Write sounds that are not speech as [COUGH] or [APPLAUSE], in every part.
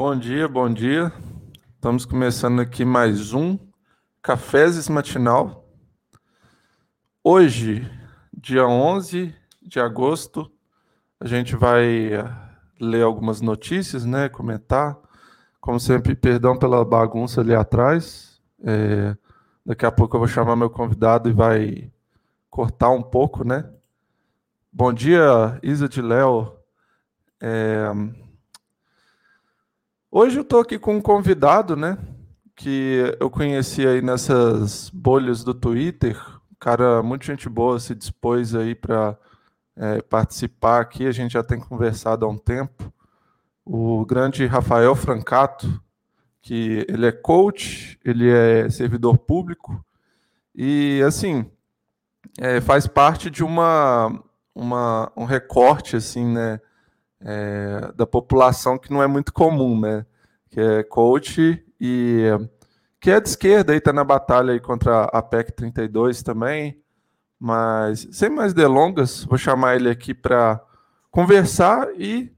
Bom dia, bom dia. Estamos começando aqui mais um Cafézes Matinal. Hoje, dia 11 de agosto, a gente vai eh, ler algumas notícias, né, comentar. Como sempre, perdão pela bagunça ali atrás. É, daqui a pouco eu vou chamar meu convidado e vai cortar um pouco, né? Bom dia, Isa de Léo. É, Hoje eu estou aqui com um convidado, né? Que eu conheci aí nessas bolhas do Twitter. Cara, muito gente boa, se dispôs aí para é, participar aqui. A gente já tem conversado há um tempo. O grande Rafael Francato, que ele é coach, ele é servidor público e, assim, é, faz parte de uma, uma, um recorte, assim, né? É, da população que não é muito comum, né? Que é coach e que é de esquerda e está na batalha aí contra a PEC 32 também. Mas sem mais delongas, vou chamar ele aqui para conversar e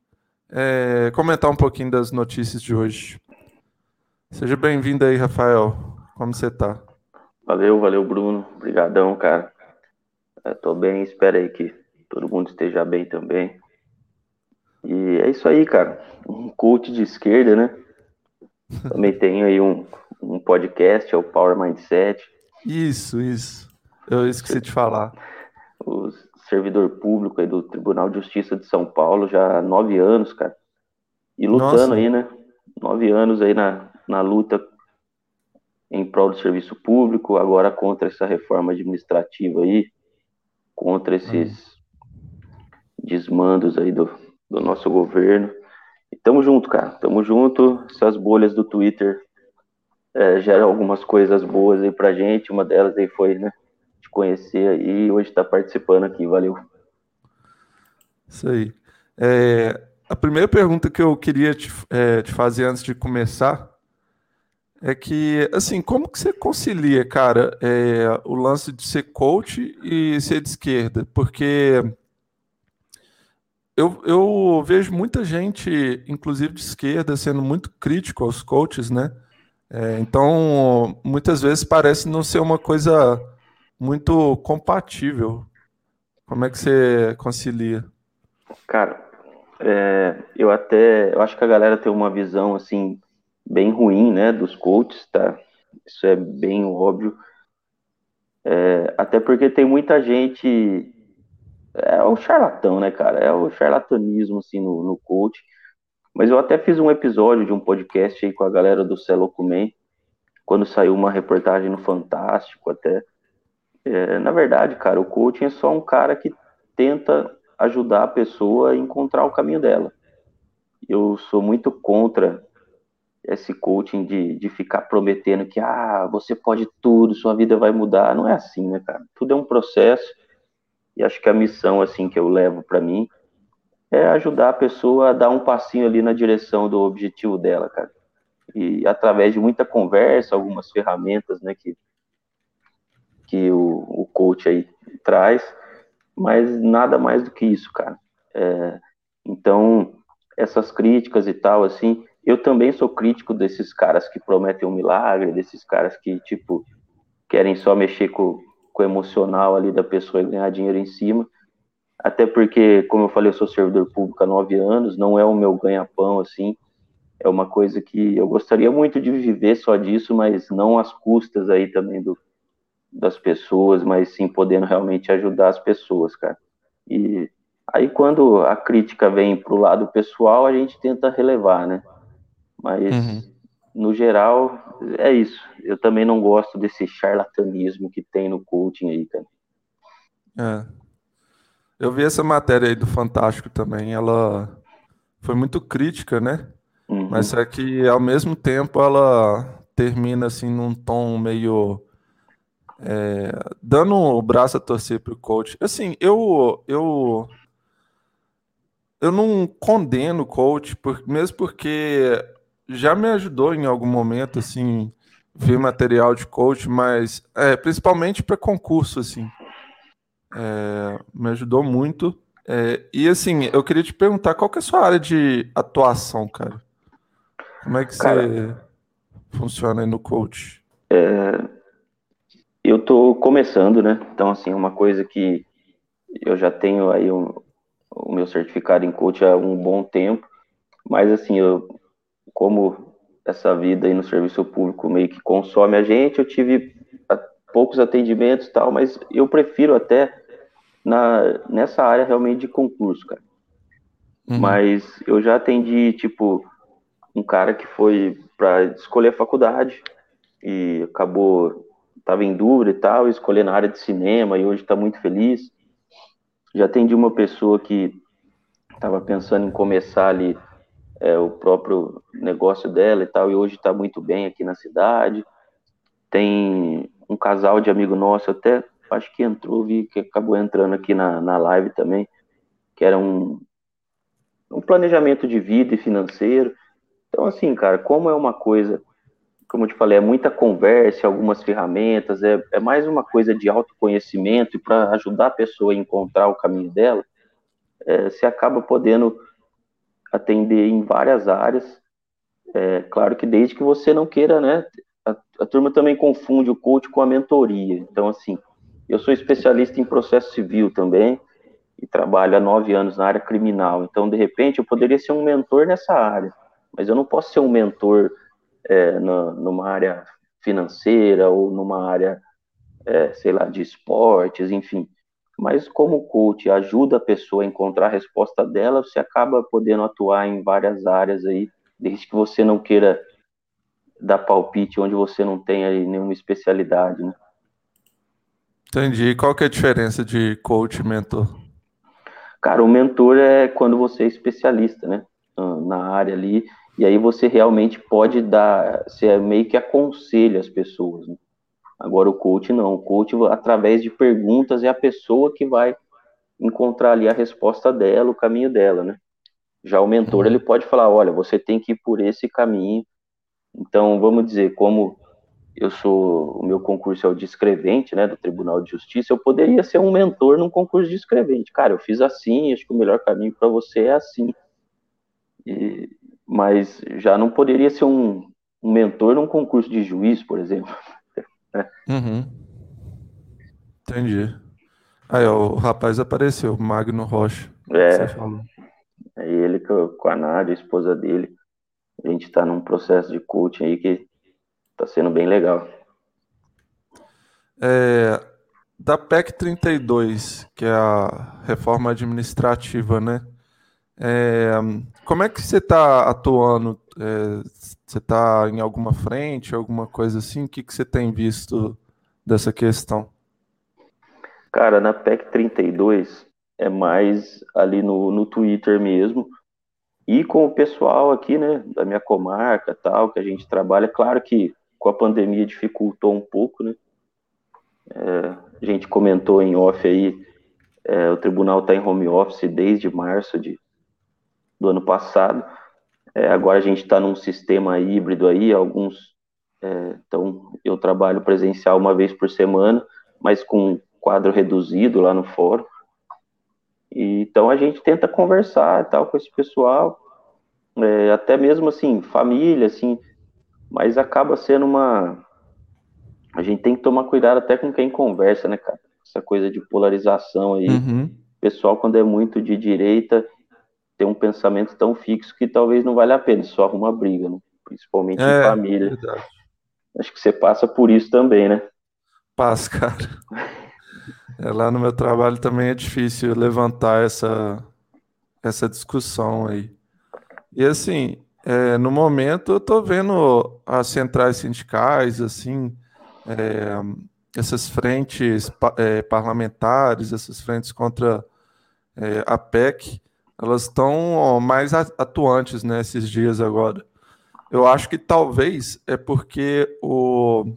é, comentar um pouquinho das notícias de hoje. Seja bem-vindo aí, Rafael. Como você está? Valeu, valeu, Bruno. Obrigadão, cara. Estou bem, espero aí que todo mundo esteja bem também. E é isso aí, cara. Um coach de esquerda, né? Também tenho aí um, um podcast, é o Power Mindset. Isso, isso. Eu esqueci de falar. O servidor público aí do Tribunal de Justiça de São Paulo já há nove anos, cara. E lutando Nossa. aí, né? Nove anos aí na, na luta em prol do serviço público, agora contra essa reforma administrativa aí, contra esses hum. desmandos aí do, do nosso governo. E tamo junto, cara. Tamo junto. Essas bolhas do Twitter é, geram algumas coisas boas aí pra gente. Uma delas aí foi, né? Te conhecer aí e hoje tá participando aqui. Valeu. Isso aí. É, a primeira pergunta que eu queria te, é, te fazer antes de começar é que, assim, como que você concilia, cara, é, o lance de ser coach e ser de esquerda? Porque eu, eu vejo muita gente, inclusive de esquerda, sendo muito crítico aos coaches, né? É, então, muitas vezes parece não ser uma coisa muito compatível. Como é que você concilia? Cara, é, eu até, eu acho que a galera tem uma visão assim bem ruim, né, dos coaches, tá? Isso é bem óbvio. É, até porque tem muita gente é o charlatão, né, cara? É o charlatanismo, assim, no, no coach. Mas eu até fiz um episódio de um podcast aí com a galera do Celocumen, quando saiu uma reportagem no Fantástico até. É, na verdade, cara, o coaching é só um cara que tenta ajudar a pessoa a encontrar o caminho dela. Eu sou muito contra esse coaching de, de ficar prometendo que ah, você pode tudo, sua vida vai mudar. Não é assim, né, cara? Tudo é um processo e acho que a missão assim que eu levo para mim é ajudar a pessoa a dar um passinho ali na direção do objetivo dela, cara. E através de muita conversa, algumas ferramentas, né, que que o, o coach aí traz, mas nada mais do que isso, cara. É, então, essas críticas e tal, assim, eu também sou crítico desses caras que prometem um milagre, desses caras que, tipo, querem só mexer com, com o emocional ali da pessoa e ganhar dinheiro em cima. Até porque, como eu falei, eu sou servidor público há nove anos, não é o meu ganha-pão, assim. É uma coisa que eu gostaria muito de viver só disso, mas não às custas aí também do, das pessoas, mas sim podendo realmente ajudar as pessoas, cara. E aí quando a crítica vem pro lado pessoal, a gente tenta relevar, né? Mas uhum no geral, é isso. Eu também não gosto desse charlatanismo que tem no coaching aí, cara. É. Eu vi essa matéria aí do Fantástico também, ela foi muito crítica, né? Uhum. Mas é que ao mesmo tempo ela termina assim num tom meio é, dando o braço a torcer pro coach. Assim, eu eu eu não condeno o coach, por, mesmo porque já me ajudou em algum momento, assim, ver material de coach, mas é, principalmente para concurso, assim. É, me ajudou muito. É, e assim, eu queria te perguntar qual que é a sua área de atuação, cara? Como é que Cara, você funciona aí no coach? É, eu estou começando, né? Então, assim, uma coisa que eu já tenho aí um, o meu certificado em coach há um bom tempo, mas assim, eu, como essa vida aí no serviço público meio que consome a gente, eu tive poucos atendimentos e tal, mas eu prefiro até na, nessa área realmente de concurso, cara. Uhum. Mas eu já atendi, tipo, um cara que foi para escolher a faculdade e acabou, tava em dúvida e tal, escolher na área de cinema e hoje está muito feliz. Já atendi uma pessoa que estava pensando em começar ali é, o próprio negócio dela e tal, e hoje está muito bem aqui na cidade. Tem um casal de amigo nosso, até acho que entrou, vi que acabou entrando aqui na, na live também, que era um, um planejamento de vida e financeiro. Então, assim, cara, como é uma coisa, como eu te falei, é muita conversa, algumas ferramentas, é, é mais uma coisa de autoconhecimento e para ajudar a pessoa a encontrar o caminho dela, é, você acaba podendo atender em várias áreas. É, claro que desde que você não queira, né? A, a turma também confunde o coach com a mentoria. Então, assim, eu sou especialista em processo civil também e trabalho há nove anos na área criminal. Então, de repente, eu poderia ser um mentor nessa área, mas eu não posso ser um mentor é, na, numa área financeira ou numa área, é, sei lá, de esportes, enfim. Mas como o coach ajuda a pessoa a encontrar a resposta dela, você acaba podendo atuar em várias áreas aí, desde que você não queira dar palpite onde você não tem aí nenhuma especialidade, né? Entendi. E qual que é a diferença de coach e mentor? Cara, o mentor é quando você é especialista, né? Na área ali, e aí você realmente pode dar, você meio que aconselha as pessoas. Né? Agora o coach não, o coach através de perguntas é a pessoa que vai encontrar ali a resposta dela, o caminho dela, né? Já o mentor ele pode falar, olha, você tem que ir por esse caminho. Então vamos dizer, como eu sou, o meu concurso é o de escrevente, né, do Tribunal de Justiça, eu poderia ser um mentor num concurso de escrevente. Cara, eu fiz assim, acho que o melhor caminho para você é assim. E, mas já não poderia ser um, um mentor num concurso de juiz, por exemplo. Uhum. Entendi. Aí, ó, o rapaz apareceu, Magno Rocha. É. É ele com a Nádia, a esposa dele. A gente está num processo de coaching aí que está sendo bem legal. É, da PEC 32, que é a reforma administrativa, né? É, como é que você está atuando? É, você está em alguma frente, alguma coisa assim? O que, que você tem visto dessa questão? Cara, na PEC 32 é mais ali no, no Twitter mesmo e com o pessoal aqui, né, da minha comarca tal, que a gente trabalha. Claro que com a pandemia dificultou um pouco, né? É, a gente comentou em off aí, é, o tribunal está em home office desde março de, do ano passado. É, agora a gente está num sistema híbrido aí, alguns. É, então, eu trabalho presencial uma vez por semana, mas com quadro reduzido lá no fórum. E, então a gente tenta conversar tal com esse pessoal, é, até mesmo assim, família, assim, mas acaba sendo uma. A gente tem que tomar cuidado até com quem conversa, né, cara? Essa coisa de polarização aí. Uhum. pessoal, quando é muito de direita, ter um pensamento tão fixo que talvez não vale a pena, só arruma briga, né? principalmente é, em família. Verdade. Acho que você passa por isso também, né? Passa, cara. É, lá no meu trabalho também é difícil levantar essa, essa discussão aí. E assim, é, no momento eu estou vendo as centrais sindicais, assim, é, essas frentes é, parlamentares, essas frentes contra é, a PEC, elas estão mais atuantes nesses né, dias agora. Eu acho que talvez é porque o,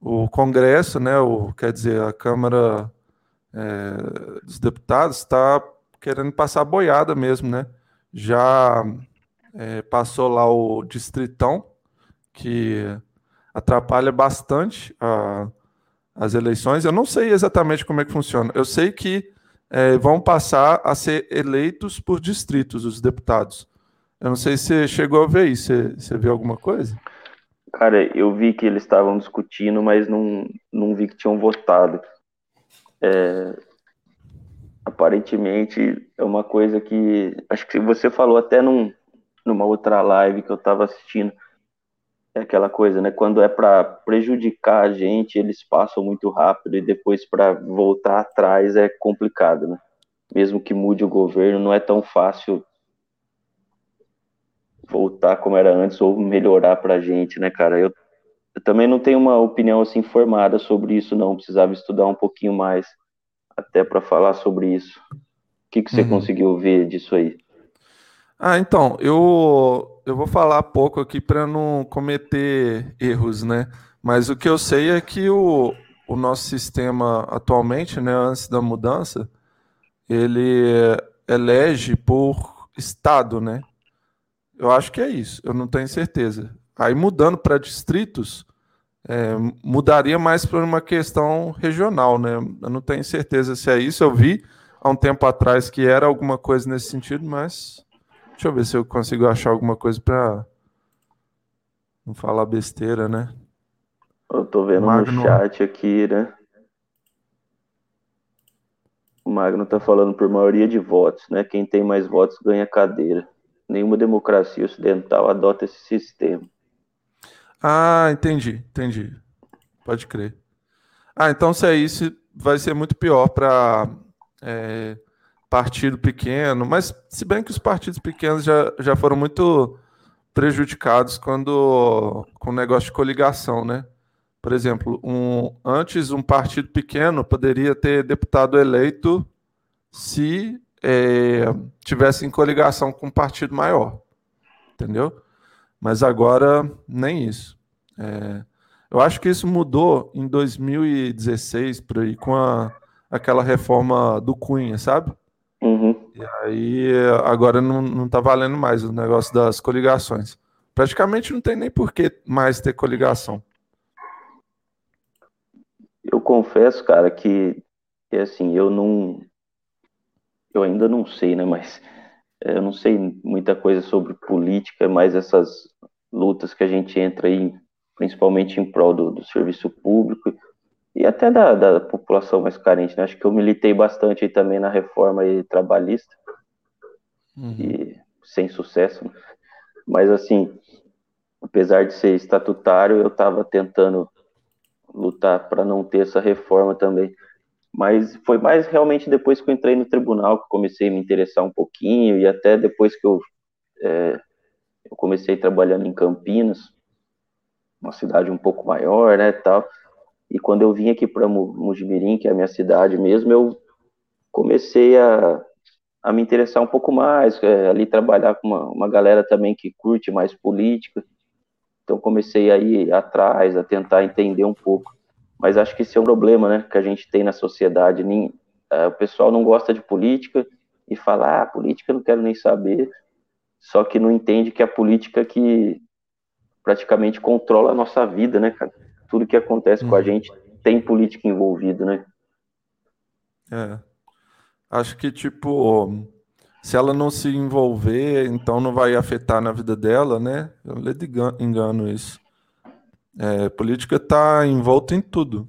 o Congresso, né, o, quer dizer, a Câmara é, dos Deputados está querendo passar boiada mesmo, né? Já é, passou lá o Distritão, que atrapalha bastante a, as eleições. Eu não sei exatamente como é que funciona. Eu sei que é, vão passar a ser eleitos por distritos, os deputados. Eu não sei se você chegou a ver isso. Você, você viu alguma coisa? Cara, eu vi que eles estavam discutindo, mas não, não vi que tinham votado. É, aparentemente é uma coisa que acho que você falou até num, numa outra live que eu estava assistindo. É aquela coisa, né? Quando é para prejudicar a gente, eles passam muito rápido e depois para voltar atrás é complicado, né? Mesmo que mude o governo, não é tão fácil voltar como era antes ou melhorar para a gente, né, cara? Eu, eu, também não tenho uma opinião assim formada sobre isso, não. Precisava estudar um pouquinho mais até para falar sobre isso. O que, que você uhum. conseguiu ver disso aí? Ah, então, eu, eu vou falar pouco aqui para não cometer erros, né? Mas o que eu sei é que o, o nosso sistema atualmente, né, antes da mudança, ele elege por estado, né? Eu acho que é isso, eu não tenho certeza. Aí mudando para distritos, é, mudaria mais para uma questão regional, né? Eu não tenho certeza se é isso. Eu vi há um tempo atrás que era alguma coisa nesse sentido, mas Deixa eu ver se eu consigo achar alguma coisa para não falar besteira, né? Eu tô vendo Magno... no chat aqui, né? O Magno tá falando por maioria de votos, né? Quem tem mais votos ganha cadeira. Nenhuma democracia ocidental adota esse sistema. Ah, entendi, entendi. Pode crer. Ah, então se é isso, vai ser muito pior para é, partido pequeno, mas se bem que os partidos pequenos já, já foram muito prejudicados quando com o negócio de coligação, né? Por exemplo, um, antes um partido pequeno poderia ter deputado eleito se é, tivesse em coligação com um partido maior, entendeu? Mas agora nem isso. É, eu acho que isso mudou em 2016 por aí com a, aquela reforma do Cunha, sabe? Uhum. E aí agora não, não tá valendo mais o negócio das coligações. Praticamente não tem nem por que mais ter coligação. Eu confesso, cara, que, que assim, eu não. Eu ainda não sei, né? Mas é, eu não sei muita coisa sobre política, mas essas lutas que a gente entra aí, principalmente em prol do, do serviço público e até da, da população mais carente. Né? Acho que eu militei bastante também na reforma trabalhista, uhum. e sem sucesso. Né? Mas, assim, apesar de ser estatutário, eu estava tentando lutar para não ter essa reforma também. Mas foi mais realmente depois que eu entrei no tribunal que comecei a me interessar um pouquinho, e até depois que eu, é, eu comecei trabalhando em Campinas, uma cidade um pouco maior, né, tal, e quando eu vim aqui para Mujimirim, que é a minha cidade mesmo, eu comecei a, a me interessar um pouco mais, é, ali trabalhar com uma, uma galera também que curte mais política. Então comecei a ir atrás, a tentar entender um pouco. Mas acho que esse é um problema, né, que a gente tem na sociedade. Nem, é, o pessoal não gosta de política e fala, ah, política eu não quero nem saber. Só que não entende que a política que praticamente controla a nossa vida, né, cara? Tudo que acontece com a uhum. gente tem política envolvido, né? É. Acho que, tipo, se ela não se envolver, então não vai afetar na vida dela, né? Eu lhe engano isso. É, política está envolta em tudo.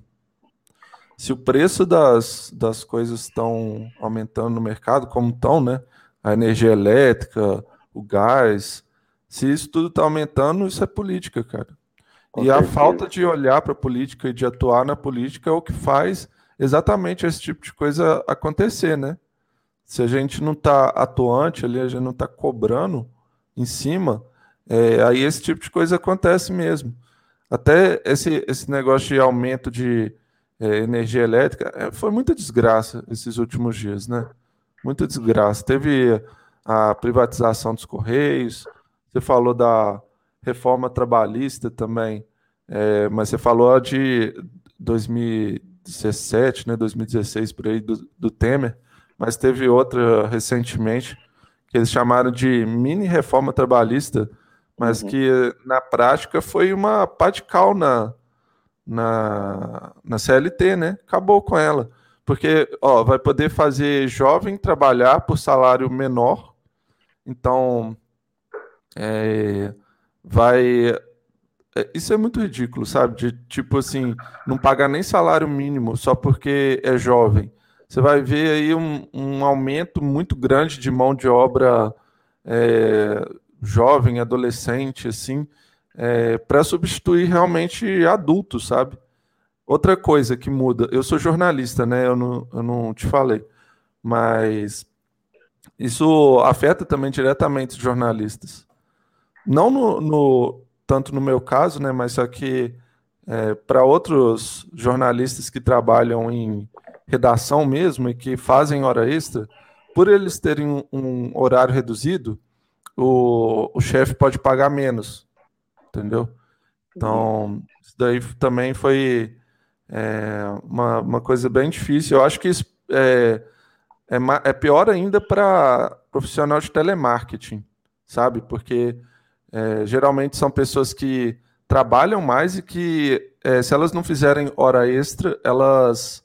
Se o preço das, das coisas estão aumentando no mercado, como estão, né? A energia elétrica, o gás, se isso tudo está aumentando, isso é política, cara. Com e certeza. a falta de olhar para a política e de atuar na política é o que faz exatamente esse tipo de coisa acontecer, né? Se a gente não está atuante ali, a gente não está cobrando em cima, é, aí esse tipo de coisa acontece mesmo. Até esse, esse negócio de aumento de é, energia elétrica é, foi muita desgraça esses últimos dias, né? Muita desgraça. Teve a privatização dos Correios, você falou da reforma trabalhista também, é, mas você falou de 2017, né, 2016 por aí do, do Temer, mas teve outra recentemente que eles chamaram de mini reforma trabalhista, mas uhum. que na prática foi uma pá de cal na, na, na CLT, né? Acabou com ela. Porque ó, vai poder fazer jovem trabalhar por salário menor. Então, é, vai. É, isso é muito ridículo, sabe? De tipo assim, não pagar nem salário mínimo só porque é jovem. Você vai ver aí um, um aumento muito grande de mão de obra é, jovem, adolescente, assim, é, para substituir realmente adultos, sabe? Outra coisa que muda, eu sou jornalista, né? Eu não, eu não te falei, mas isso afeta também diretamente os jornalistas. Não no, no tanto no meu caso, né? Mas que é, para outros jornalistas que trabalham em redação mesmo e que fazem hora extra, por eles terem um, um horário reduzido, o, o chefe pode pagar menos, entendeu? Então, isso daí também foi é, uma, uma coisa bem difícil. Eu acho que isso é, é, é pior ainda para profissional de telemarketing, sabe? Porque é, geralmente são pessoas que trabalham mais e que, é, se elas não fizerem hora extra, elas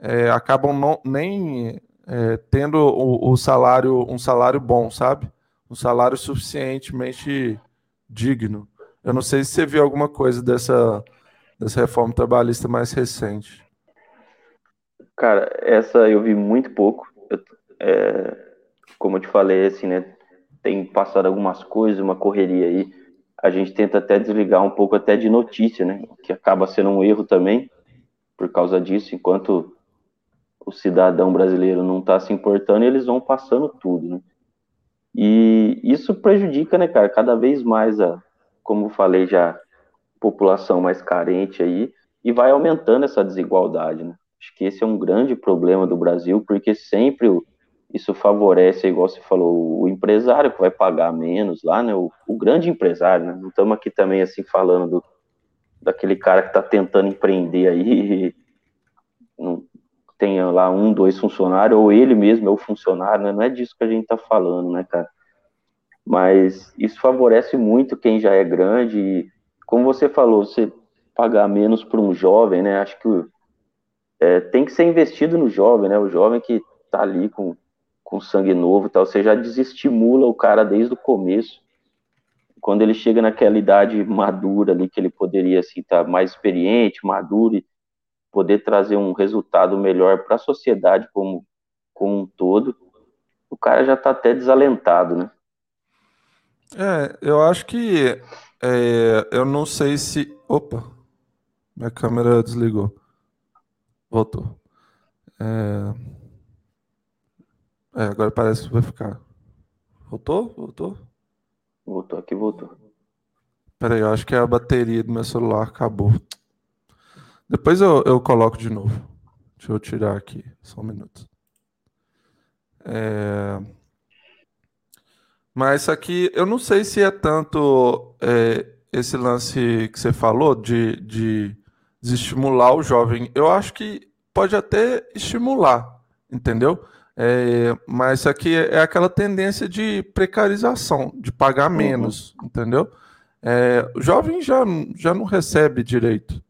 é, acabam não, nem é, tendo o, o, salário, um salário bom, sabe? Um salário suficientemente digno. Eu não sei se você viu alguma coisa dessa, dessa reforma trabalhista mais recente. Cara, essa eu vi muito pouco. Eu, é, como eu te falei, assim, né? Tem passado algumas coisas, uma correria aí. A gente tenta até desligar um pouco até de notícia, né? Que acaba sendo um erro também por causa disso. Enquanto o cidadão brasileiro não está se importando, eles vão passando tudo, né? E isso prejudica, né, cara, cada vez mais a, como falei já, população mais carente aí, e vai aumentando essa desigualdade, né? Acho que esse é um grande problema do Brasil, porque sempre isso favorece, igual você falou, o empresário que vai pagar menos lá, né? O, o grande empresário, né? Não estamos aqui também assim falando do, daquele cara que está tentando empreender aí, [LAUGHS] não, tenha lá um, dois funcionários, ou ele mesmo é o funcionário, né? Não é disso que a gente está falando, né, cara? Mas isso favorece muito quem já é grande. E, como você falou, você pagar menos para um jovem, né? Acho que é, tem que ser investido no jovem, né? O jovem que tá ali com, com sangue novo e tal, você já desestimula o cara desde o começo. Quando ele chega naquela idade madura ali, que ele poderia, assim, estar tá mais experiente, maduro e poder trazer um resultado melhor para a sociedade como, como um todo, o cara já está até desalentado, né? É, eu acho que é, eu não sei se. Opa, minha câmera desligou. Voltou. É, é, agora parece que vai ficar. Voltou? Voltou? Voltou aqui, voltou. Peraí, eu acho que a bateria do meu celular acabou. Depois eu, eu coloco de novo. Deixa eu tirar aqui, só um minuto. É... Mas isso aqui, eu não sei se é tanto é, esse lance que você falou de, de desestimular o jovem. Eu acho que pode até estimular, entendeu? É, mas isso aqui é aquela tendência de precarização, de pagar uhum. menos, uhum. entendeu? É, o jovem já, já não recebe direito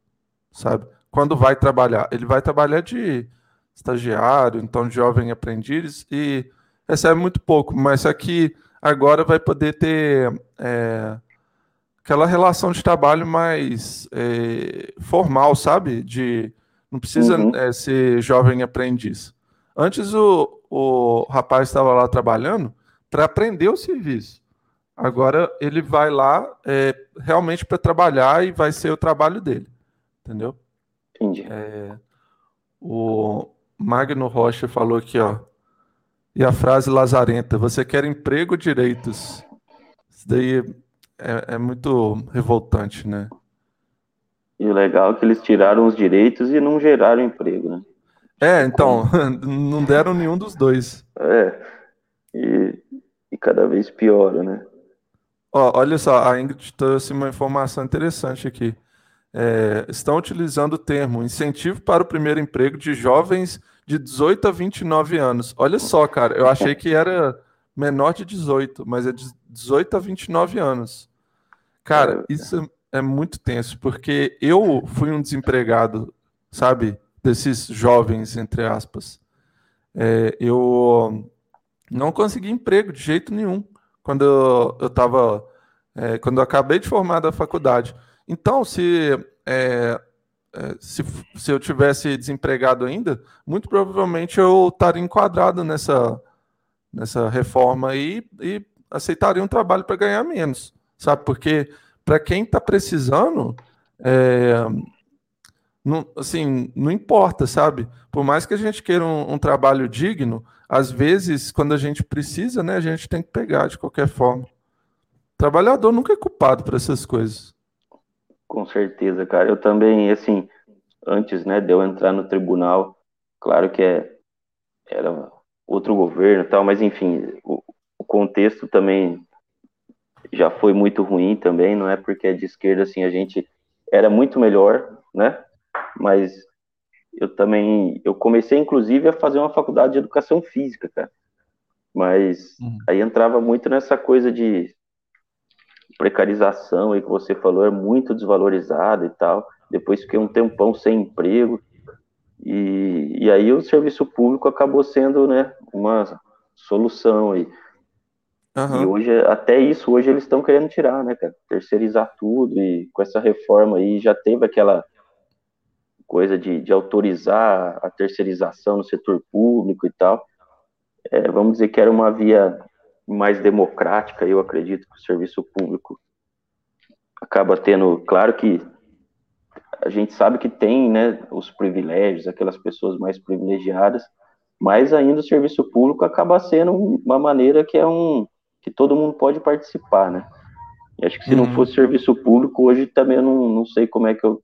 sabe? Quando vai trabalhar, ele vai trabalhar de estagiário, então de jovem aprendiz e recebe muito pouco, mas aqui agora vai poder ter é, aquela relação de trabalho mais é, formal, sabe? De não precisa uhum. é, ser jovem aprendiz. Antes o, o rapaz estava lá trabalhando para aprender o serviço. Agora ele vai lá é, realmente para trabalhar e vai ser o trabalho dele entendeu? Entendi. É, o Magno Rocha falou aqui, ó. E a frase lazarenta: você quer emprego direitos? Isso daí é, é muito revoltante, né? E o legal é que eles tiraram os direitos e não geraram emprego, né? É, então, [LAUGHS] não deram nenhum dos dois. É, e, e cada vez piora, né? Ó, olha só, a Ingrid trouxe uma informação interessante aqui é, estão utilizando o termo incentivo para o primeiro emprego de jovens de 18 a 29 anos. Olha só, cara, eu achei que era menor de 18, mas é de 18 a 29 anos. Cara, é. isso é muito tenso, porque eu fui um desempregado, sabe, desses jovens, entre aspas. É, eu não consegui emprego de jeito nenhum. quando eu estava. É, quando eu acabei de formar da faculdade. Então, se, é, é, se, se eu tivesse desempregado ainda, muito provavelmente eu estaria enquadrado nessa, nessa reforma aí e aceitaria um trabalho para ganhar menos, sabe? Porque para quem está precisando, é, não, assim, não importa, sabe? Por mais que a gente queira um, um, trabalho digno, às vezes, quando a gente precisa, né, a gente tem que pegar de qualquer forma. O trabalhador nunca é culpado por essas coisas. Com certeza, cara. Eu também, assim, antes, né, de eu entrar no tribunal, claro que é, era outro governo e tal, mas enfim, o, o contexto também já foi muito ruim também, não é porque é de esquerda, assim, a gente era muito melhor, né? Mas eu também eu comecei inclusive a fazer uma faculdade de educação física, cara. Mas uhum. aí entrava muito nessa coisa de precarização aí que você falou, é muito desvalorizado e tal. Depois fiquei um tempão sem emprego. E, e aí o serviço público acabou sendo, né, uma solução aí. Uhum. E hoje, até isso, hoje eles estão querendo tirar, né, cara? Terceirizar tudo e com essa reforma aí já teve aquela coisa de, de autorizar a terceirização no setor público e tal. É, vamos dizer que era uma via mais democrática, eu acredito que o serviço público acaba tendo, claro que a gente sabe que tem, né, os privilégios, aquelas pessoas mais privilegiadas, mas ainda o serviço público acaba sendo uma maneira que é um que todo mundo pode participar, né? E acho que se uhum. não fosse serviço público, hoje também eu não, não sei como é que eu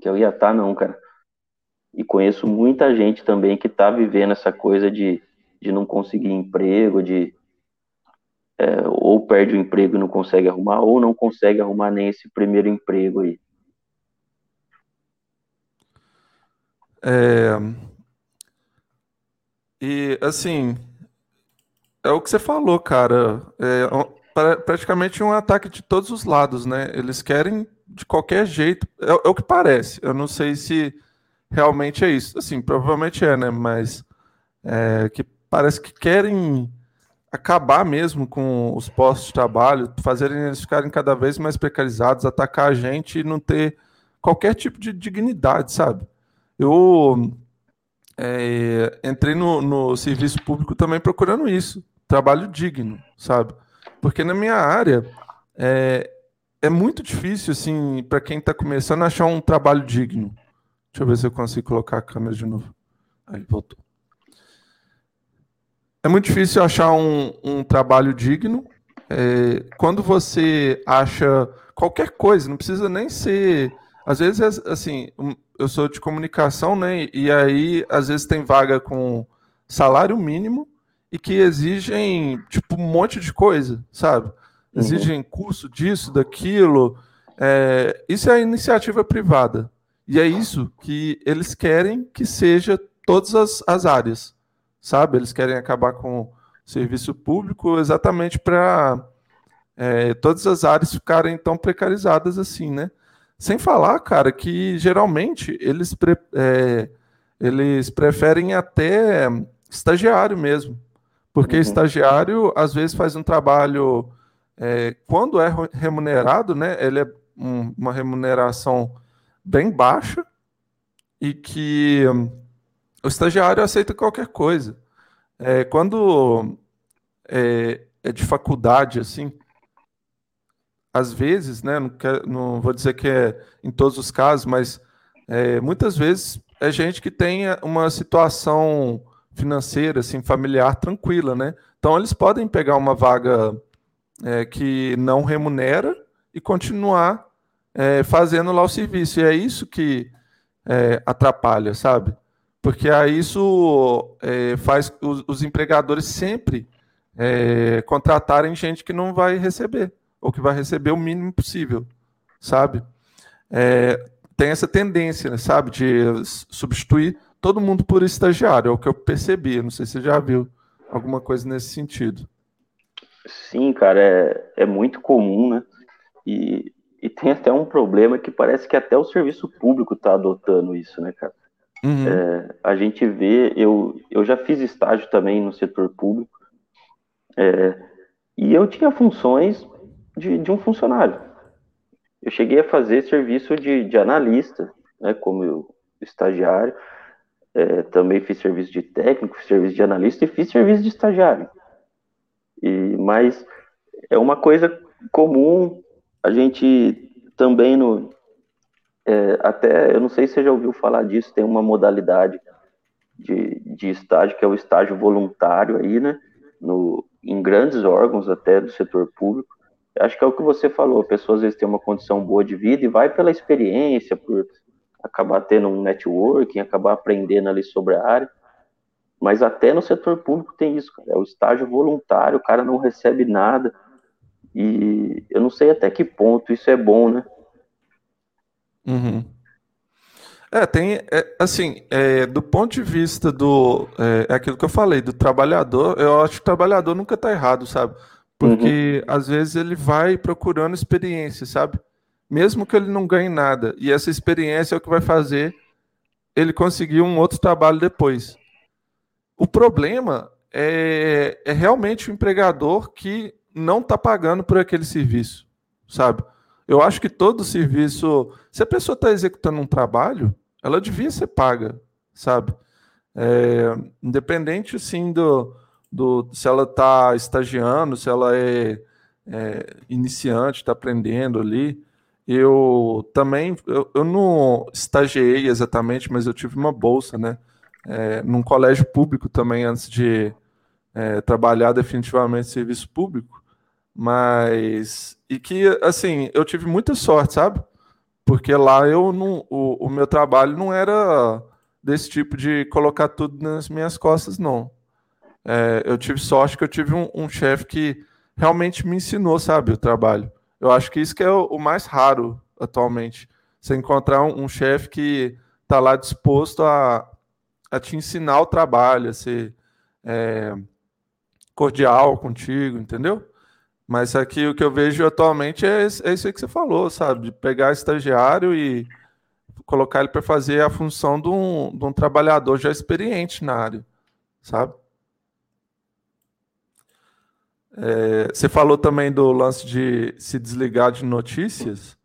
que eu ia estar, tá, não, cara. E conheço muita gente também que está vivendo essa coisa de, de não conseguir emprego, de é, ou perde o emprego e não consegue arrumar, ou não consegue arrumar nem esse primeiro emprego aí. É... E assim, é o que você falou, cara. É praticamente um ataque de todos os lados, né? Eles querem de qualquer jeito. É, é, o que parece. Eu não sei se realmente é isso. Assim, provavelmente é, né? Mas é, que parece que querem acabar mesmo com os postos de trabalho, fazerem eles ficarem cada vez mais precarizados, atacar a gente e não ter qualquer tipo de dignidade, sabe? Eu é, entrei no, no serviço público também procurando isso, trabalho digno, sabe? Porque na minha área é, é muito difícil, assim, para quem está começando, achar um trabalho digno. Deixa eu ver se eu consigo colocar a câmera de novo. Aí, voltou. É muito difícil achar um, um trabalho digno. É, quando você acha qualquer coisa, não precisa nem ser. Às vezes, é, assim, eu sou de comunicação, né? E aí, às vezes, tem vaga com salário mínimo e que exigem, tipo, um monte de coisa, sabe? Exigem uhum. curso disso, daquilo. É, isso é iniciativa privada. E é isso que eles querem que seja todas as, as áreas, sabe? Eles querem acabar com o serviço público exatamente para é, todas as áreas ficarem tão precarizadas assim, né? Sem falar, cara, que geralmente eles, pre, é, eles preferem até estagiário mesmo. Porque uhum. estagiário, às vezes, faz um trabalho é, quando é remunerado, né, ele é um, uma remuneração bem baixa e que um, o estagiário aceita qualquer coisa. É, quando é, é, de faculdade, assim, às vezes, né, não, quer, não, vou dizer que é em todos os casos, mas é, muitas vezes é gente que tem uma situação financeira, assim, familiar tranquila, né? Então eles podem pegar uma vaga é, que não remunera e continuar é, fazendo lá o serviço. E é isso que é, atrapalha, sabe? Porque aí isso é, faz os, os, empregadores sempre é, contratarem gente que não vai receber, ou que vai receber o mínimo possível, sabe? É, tem essa tendência, sabe, de substituir todo mundo por estagiário, é o que eu percebi. Não sei se você já viu alguma coisa nesse sentido. Sim, cara, é, é muito comum, né? E, e tem até um problema que parece que até o serviço público está adotando isso, né, cara? Uhum. É, a gente vê, eu, eu já fiz estágio também no setor público, é, E eu tinha funções de, de um funcionário. Eu cheguei a fazer serviço de, de analista, né, como eu, estagiário. É, também fiz serviço de técnico, fiz serviço de analista e fiz serviço de estagiário. E, mas é uma coisa comum, a gente também no. É, até, eu não sei se você já ouviu falar disso, tem uma modalidade de, de estágio, que é o estágio voluntário aí, né? No, em grandes órgãos até do setor público. Acho que é o que você falou, a pessoa às vezes tem uma condição boa de vida e vai pela experiência, por acabar tendo um networking, acabar aprendendo ali sobre a área. Mas até no setor público tem isso, cara. É o estágio voluntário, o cara não recebe nada. E eu não sei até que ponto isso é bom, né? Uhum. É, tem, é, assim, é, do ponto de vista do, é, é, aquilo que eu falei, do trabalhador, eu acho que o trabalhador nunca está errado, sabe? Porque uhum. às vezes ele vai procurando experiência, sabe? Mesmo que ele não ganhe nada. E essa experiência é o que vai fazer ele conseguir um outro trabalho depois. O problema é, é realmente o empregador que não está pagando por aquele serviço, sabe? Eu acho que todo serviço, se a pessoa está executando um trabalho, ela devia ser paga, sabe? É, independente, assim, do, do se ela está estagiando, se ela é, é iniciante, está aprendendo ali. Eu também, eu, eu não estagiei exatamente, mas eu tive uma bolsa, né? É, num colégio público também, antes de é, trabalhar definitivamente serviço público. Mas. E que, assim, eu tive muita sorte, sabe? Porque lá eu não. O, o meu trabalho não era desse tipo de colocar tudo nas minhas costas, não. É, eu tive sorte que eu tive um, um chefe que realmente me ensinou, sabe, o trabalho. Eu acho que isso que é o, o mais raro atualmente. Você encontrar um, um chefe que está lá disposto a, a te ensinar o trabalho, a ser é, cordial contigo, entendeu? Mas aqui o que eu vejo atualmente é, é isso aí que você falou, sabe? De pegar estagiário e colocar ele para fazer a função de um, de um trabalhador já experiente na área, sabe? É, você falou também do lance de se desligar de notícias.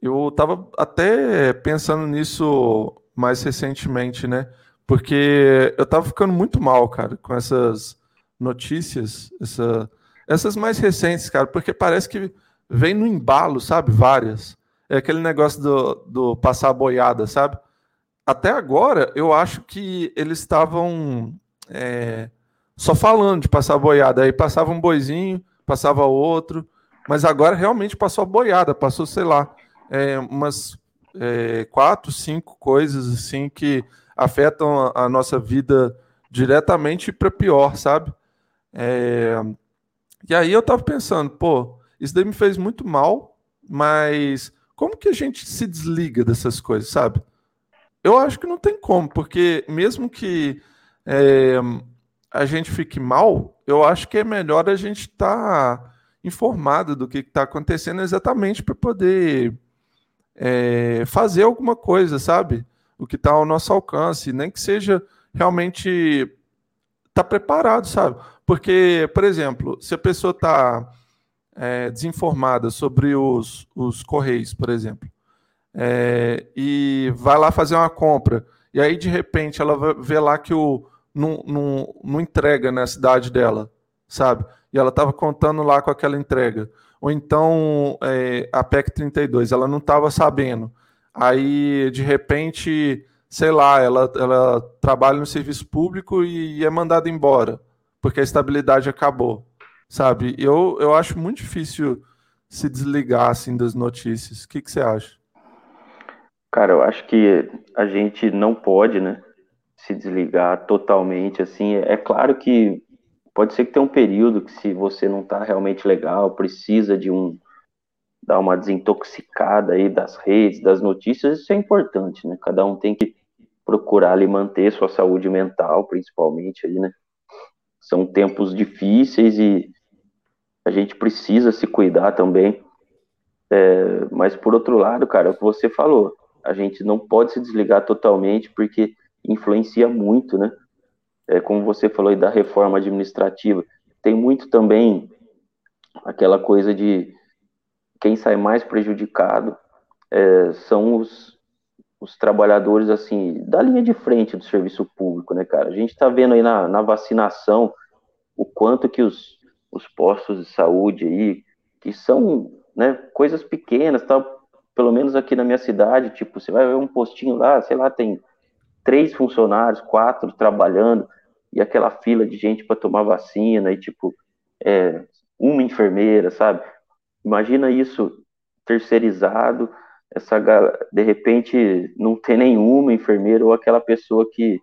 Eu estava até pensando nisso mais recentemente, né? Porque eu estava ficando muito mal, cara, com essas notícias, essa essas mais recentes, cara, porque parece que vem no embalo, sabe? Várias. É aquele negócio do, do passar boiada, sabe? Até agora, eu acho que eles estavam é, só falando de passar boiada. Aí passava um boizinho, passava outro. Mas agora realmente passou a boiada. Passou, sei lá, é, umas é, quatro, cinco coisas assim que afetam a, a nossa vida diretamente para pior, sabe? É, e aí eu tava pensando, pô, isso daí me fez muito mal, mas como que a gente se desliga dessas coisas, sabe? Eu acho que não tem como, porque mesmo que é, a gente fique mal, eu acho que é melhor a gente estar tá informado do que está acontecendo exatamente para poder é, fazer alguma coisa, sabe? O que está ao nosso alcance, nem que seja realmente tá preparado, sabe? Porque, por exemplo, se a pessoa está é, desinformada sobre os, os Correios, por exemplo, é, e vai lá fazer uma compra, e aí de repente ela vê lá que o não, não, não entrega na cidade dela, sabe? E ela estava contando lá com aquela entrega. Ou então é, a PEC 32, ela não estava sabendo. Aí, de repente, sei lá, ela, ela trabalha no serviço público e é mandada embora porque a estabilidade acabou, sabe? Eu, eu acho muito difícil se desligar assim das notícias. O que, que você acha? Cara, eu acho que a gente não pode, né, se desligar totalmente, assim. É claro que pode ser que tenha um período que se você não tá realmente legal, precisa de um dar uma desintoxicada aí das redes, das notícias, isso é importante, né? Cada um tem que procurar ali manter sua saúde mental, principalmente aí, né? são tempos difíceis e a gente precisa se cuidar também. É, mas por outro lado, cara, o que você falou, a gente não pode se desligar totalmente porque influencia muito, né? É, como você falou aí da reforma administrativa, tem muito também aquela coisa de quem sai mais prejudicado é, são os, os trabalhadores assim da linha de frente do serviço público, né, cara? A gente está vendo aí na, na vacinação o quanto que os, os postos de saúde aí, que são né, coisas pequenas, tal, pelo menos aqui na minha cidade, tipo, você vai ver um postinho lá, sei lá, tem três funcionários, quatro trabalhando, e aquela fila de gente para tomar vacina, e tipo, é, uma enfermeira, sabe? Imagina isso terceirizado, essa de repente não ter nenhuma enfermeira ou aquela pessoa que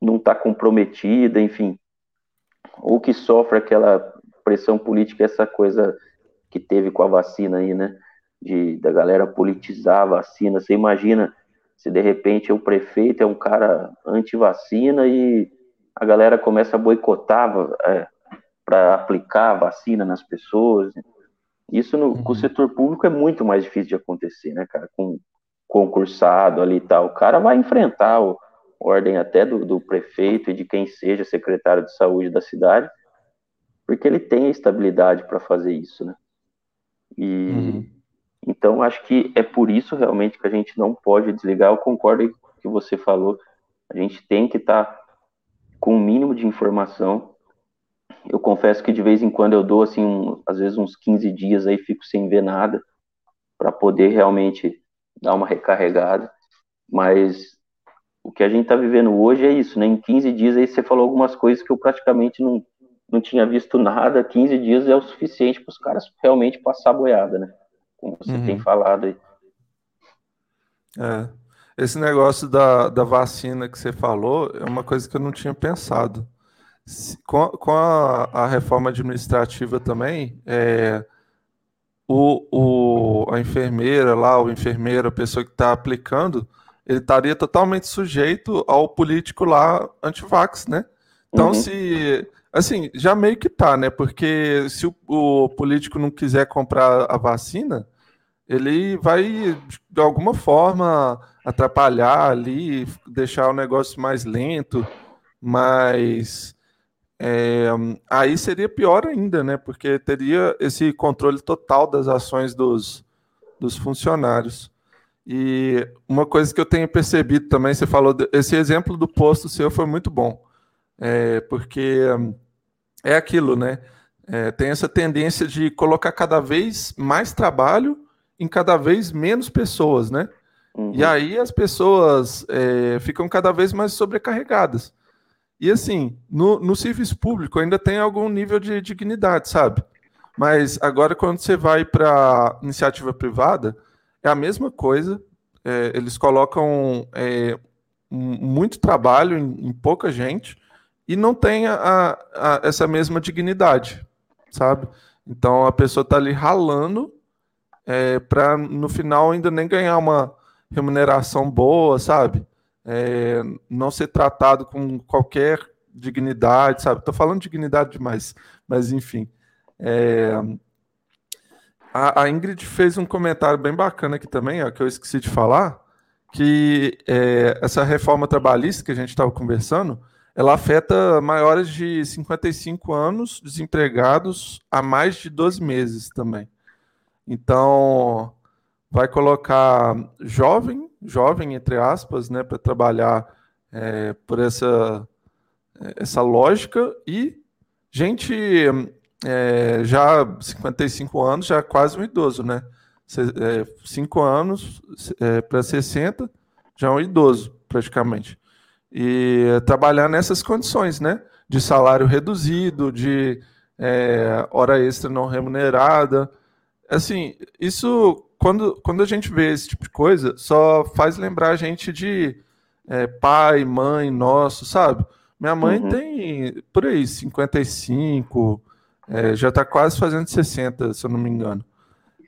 não está comprometida, enfim, ou que sofre aquela pressão política, essa coisa que teve com a vacina aí, né? De da galera politizar a vacina. Você imagina se de repente o prefeito é um cara anti-vacina e a galera começa a boicotar é, para aplicar a vacina nas pessoas. Isso no, uhum. com o setor público é muito mais difícil de acontecer, né, cara? Com concursado ali e tal. O cara vai enfrentar o ordem até do, do prefeito e de quem seja secretário de saúde da cidade, porque ele tem a estabilidade para fazer isso, né? E uhum. então acho que é por isso realmente que a gente não pode desligar. Eu concordo com o que você falou. A gente tem que estar tá com o um mínimo de informação eu confesso que de vez em quando eu dou, assim, um, às vezes uns 15 dias aí, fico sem ver nada, para poder realmente dar uma recarregada. Mas o que a gente está vivendo hoje é isso, né? Em 15 dias aí você falou algumas coisas que eu praticamente não, não tinha visto nada. 15 dias é o suficiente para os caras realmente passar a boiada, né? Como você uhum. tem falado aí. É. Esse negócio da, da vacina que você falou é uma coisa que eu não tinha pensado com, com a, a, reforma administrativa também, é, o, o, a enfermeira lá, o enfermeiro, a pessoa que está aplicando, ele estaria totalmente sujeito ao político lá antivax, né? Então, uhum. se. Assim, já meio que tá, né? Porque se o, o, político não quiser comprar a vacina, ele vai, de alguma forma, atrapalhar ali, deixar o negócio mais lento, mais é, aí seria pior ainda, né? Porque teria esse controle total das ações dos, dos funcionários. E uma coisa que eu tenho percebido também, você falou, esse exemplo do posto seu foi muito bom, é, porque é aquilo, né? É, tem essa tendência de colocar cada vez mais trabalho em cada vez menos pessoas, né? Uhum. E aí as pessoas é, ficam cada vez mais sobrecarregadas. E assim, no, no serviço público ainda tem algum nível de dignidade, sabe? Mas agora, quando você vai para iniciativa privada, é a mesma coisa. É, eles colocam é, muito trabalho em, em, pouca gente e não tem a, a, essa mesma dignidade, sabe? Então a pessoa está ali ralando é, para no final ainda nem ganhar uma remuneração boa, sabe? É, não ser tratado com qualquer dignidade, sabe? Estou falando de dignidade demais, mas enfim. É, a, a, Ingrid fez um comentário bem bacana aqui também, ó, que eu esqueci de falar, que é, essa reforma trabalhista que a gente estava conversando, ela afeta maiores de 55 anos desempregados há mais de 12 meses também. Então, vai colocar jovem jovem, entre aspas, né, para trabalhar é, por essa, essa lógica e gente é, já 55 anos, já quase um idoso, né? É, 5 anos é, para 60, já é um idoso, praticamente. E trabalhar nessas condições, né? De salário reduzido, de é, hora extra não remunerada. Assim, isso quando, quando a gente vê esse tipo de coisa, só faz lembrar a gente de é, pai, mãe, nosso, sabe? Minha mãe uhum. tem por aí 55, é, já tá quase fazendo 60, se eu não me engano.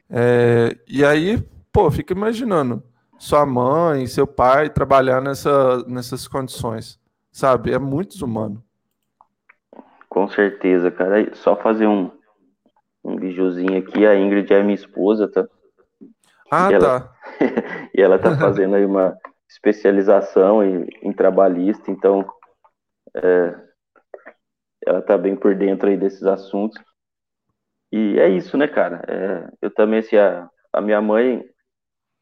É, e aí, pô, fica imaginando sua mãe, seu pai trabalhar nessa, nessas condições, sabe? É muito desumano. Com certeza, cara. Só fazer um, um videozinho aqui. A Ingrid é minha esposa, tá? Ah, e tá. Ela, [LAUGHS] e ela tá fazendo aí uma especialização em, em trabalhista, então é, ela tá bem por dentro aí desses assuntos. E é isso, né, cara? É, eu também, assim, a, a minha mãe,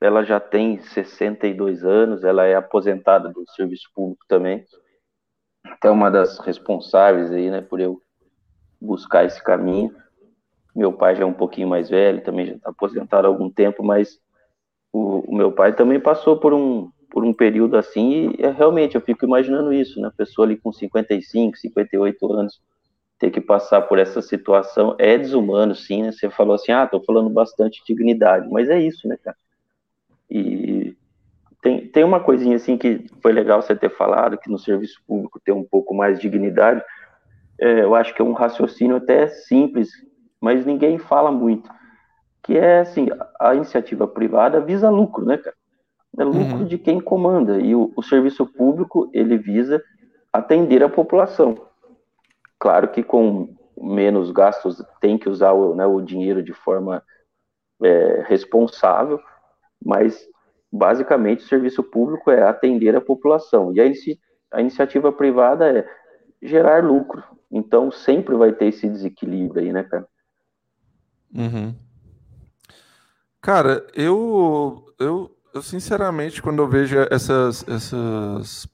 ela já tem 62 anos, ela é aposentada do serviço público também. Até uma das responsáveis aí, né, por eu buscar esse caminho. Meu pai já é um pouquinho mais velho, também já está aposentado há algum tempo, mas o, o, meu pai também passou por um, por um período assim e é, realmente eu fico imaginando isso, né? Pessoa ali com 55, 58 anos ter que passar por essa situação é desumano, sim, né? Você falou assim, ah, tô falando bastante de dignidade, mas é isso, né, cara? E tem, tem uma coisinha assim que foi legal você ter falado, que no serviço público tem um pouco mais de dignidade. É, eu acho que é um raciocínio até simples, mas ninguém fala muito. Que é assim, a iniciativa privada visa lucro, né, cara? É lucro uhum. de quem comanda. E o, o serviço público, ele visa atender a população. Claro que com menos gastos tem que usar o, né, o dinheiro de forma é, responsável, mas basicamente o serviço público é atender a população e a, inici a iniciativa privada é gerar lucro. Então sempre vai ter esse desequilíbrio aí, né, cara? Uhum. Cara, eu, eu, eu sinceramente, quando eu vejo essas, essas,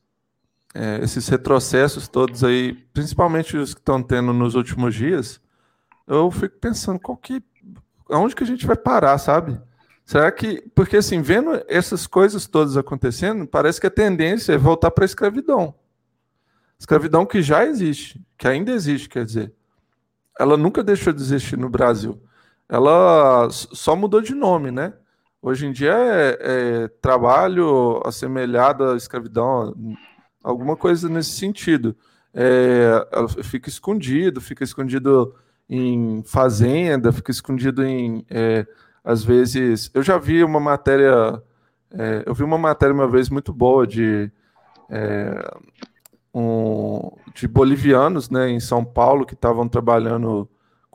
é, esses retrocessos todos aí, principalmente os que estão tendo nos últimos dias, eu fico pensando qual que, aonde que a gente vai parar, sabe? Será que. Porque, assim, vendo essas coisas todas acontecendo, parece que a tendência é voltar para a escravidão. Escravidão que já existe, que ainda existe, quer dizer. Ela nunca deixou de existir no Brasil. Ela só mudou de nome, né? Hoje em dia é, é trabalho assemelhado à escravidão, alguma coisa nesse sentido. É, fica escondido, fica escondido em fazenda, fica escondido em. É, às vezes. Eu já vi uma matéria. É, eu vi uma matéria uma vez muito boa de. É, um, de bolivianos né, em São Paulo que estavam trabalhando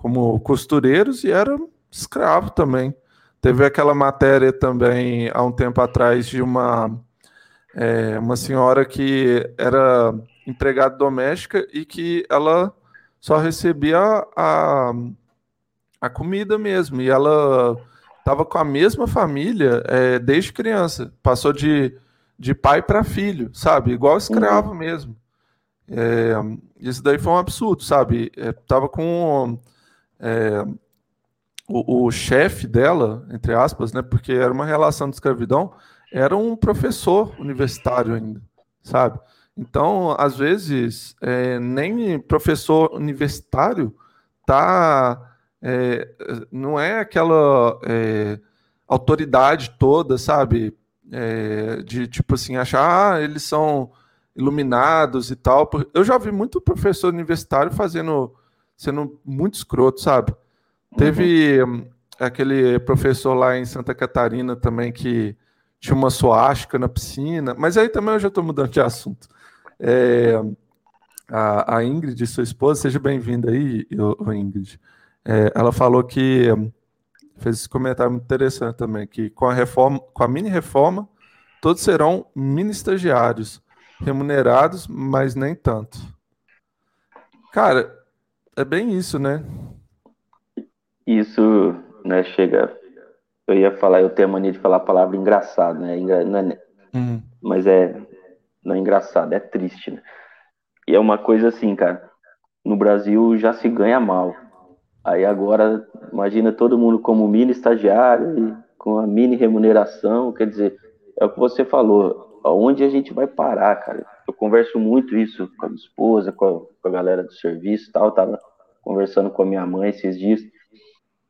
como costureiros e eram escravos também. Teve aquela matéria também há um tempo atrás de uma, é, uma senhora que era empregada doméstica e que ela só recebia a, a comida mesmo. E ela estava com a mesma família é, desde criança. Passou de, de pai para filho, sabe? Igual escravo uhum. mesmo. É, isso daí foi um absurdo, sabe? É, tava com é, o, o chefe dela, entre aspas, né? Porque era uma relação de escravidão, era um professor universitário ainda, sabe? Então, às vezes, é, nem professor universitário tá é, não é aquela é, autoridade toda, sabe? É, de tipo assim, achar, ah, eles são iluminados e tal. Eu já vi muito professor universitário fazendo, sendo muito escroto, sabe? Uhum. Teve hum, aquele professor lá em Santa Catarina também que tinha uma suástica na piscina, mas aí também eu já estou mudando de assunto. É, a, a, Ingrid, sua esposa, seja bem-vinda aí, Ingrid. É, ela falou que fez esse comentário muito interessante também, que com a reforma, com a mini reforma, todos serão mini estagiários, remunerados, mas nem tanto. Cara, é bem isso, né? Isso, né, chega. Eu ia falar, eu tenho a mania de falar a palavra engraçado, né? Não é, uhum. Mas é. Não é engraçado, é triste, né? E é uma coisa assim, cara. No Brasil já se ganha mal. Aí agora, imagina todo mundo como mini estagiário, com a mini remuneração, quer dizer, é o que você falou, aonde a gente vai parar, cara? Eu converso muito isso com a minha esposa, com a, com a galera do serviço e tal, tava conversando com a minha mãe esses dias.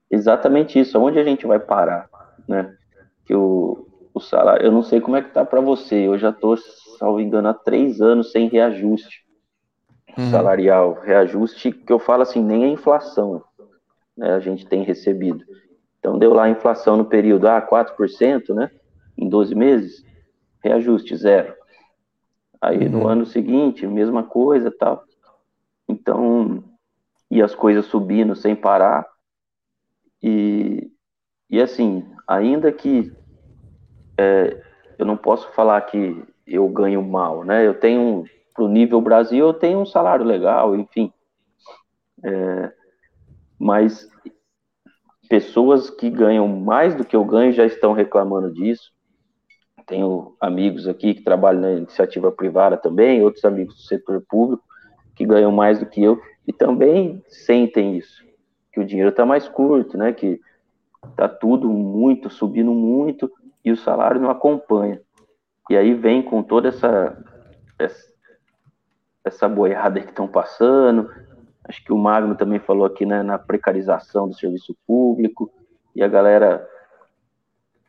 Exatamente isso, aonde a gente vai parar, né? Que o, o salário, eu não sei como é que tá para você, eu já tô, salvo engano, há três anos sem reajuste uhum. salarial, reajuste que eu falo assim, nem a inflação, né, a gente tem recebido. Então, deu lá a inflação no período, ah, 4%, né, em 12 meses, reajuste zero. Aí, uhum. no ano seguinte, mesma coisa tal. Então, e as coisas subindo sem parar. E, e assim, ainda que é, eu não posso falar que eu ganho mal, né? Eu tenho, para o nível Brasil, eu tenho um salário legal, enfim. É, mas pessoas que ganham mais do que eu ganho já estão reclamando disso. Tenho amigos aqui que trabalham na iniciativa privada também, outros amigos do setor público que ganham mais do que eu e também sentem isso, que o dinheiro está mais curto, né? Que tá tudo muito subindo muito e o salário não acompanha. E aí vem com toda essa essa, essa boiada que estão passando. Acho que o Magno também falou aqui né, na precarização do serviço público e a galera,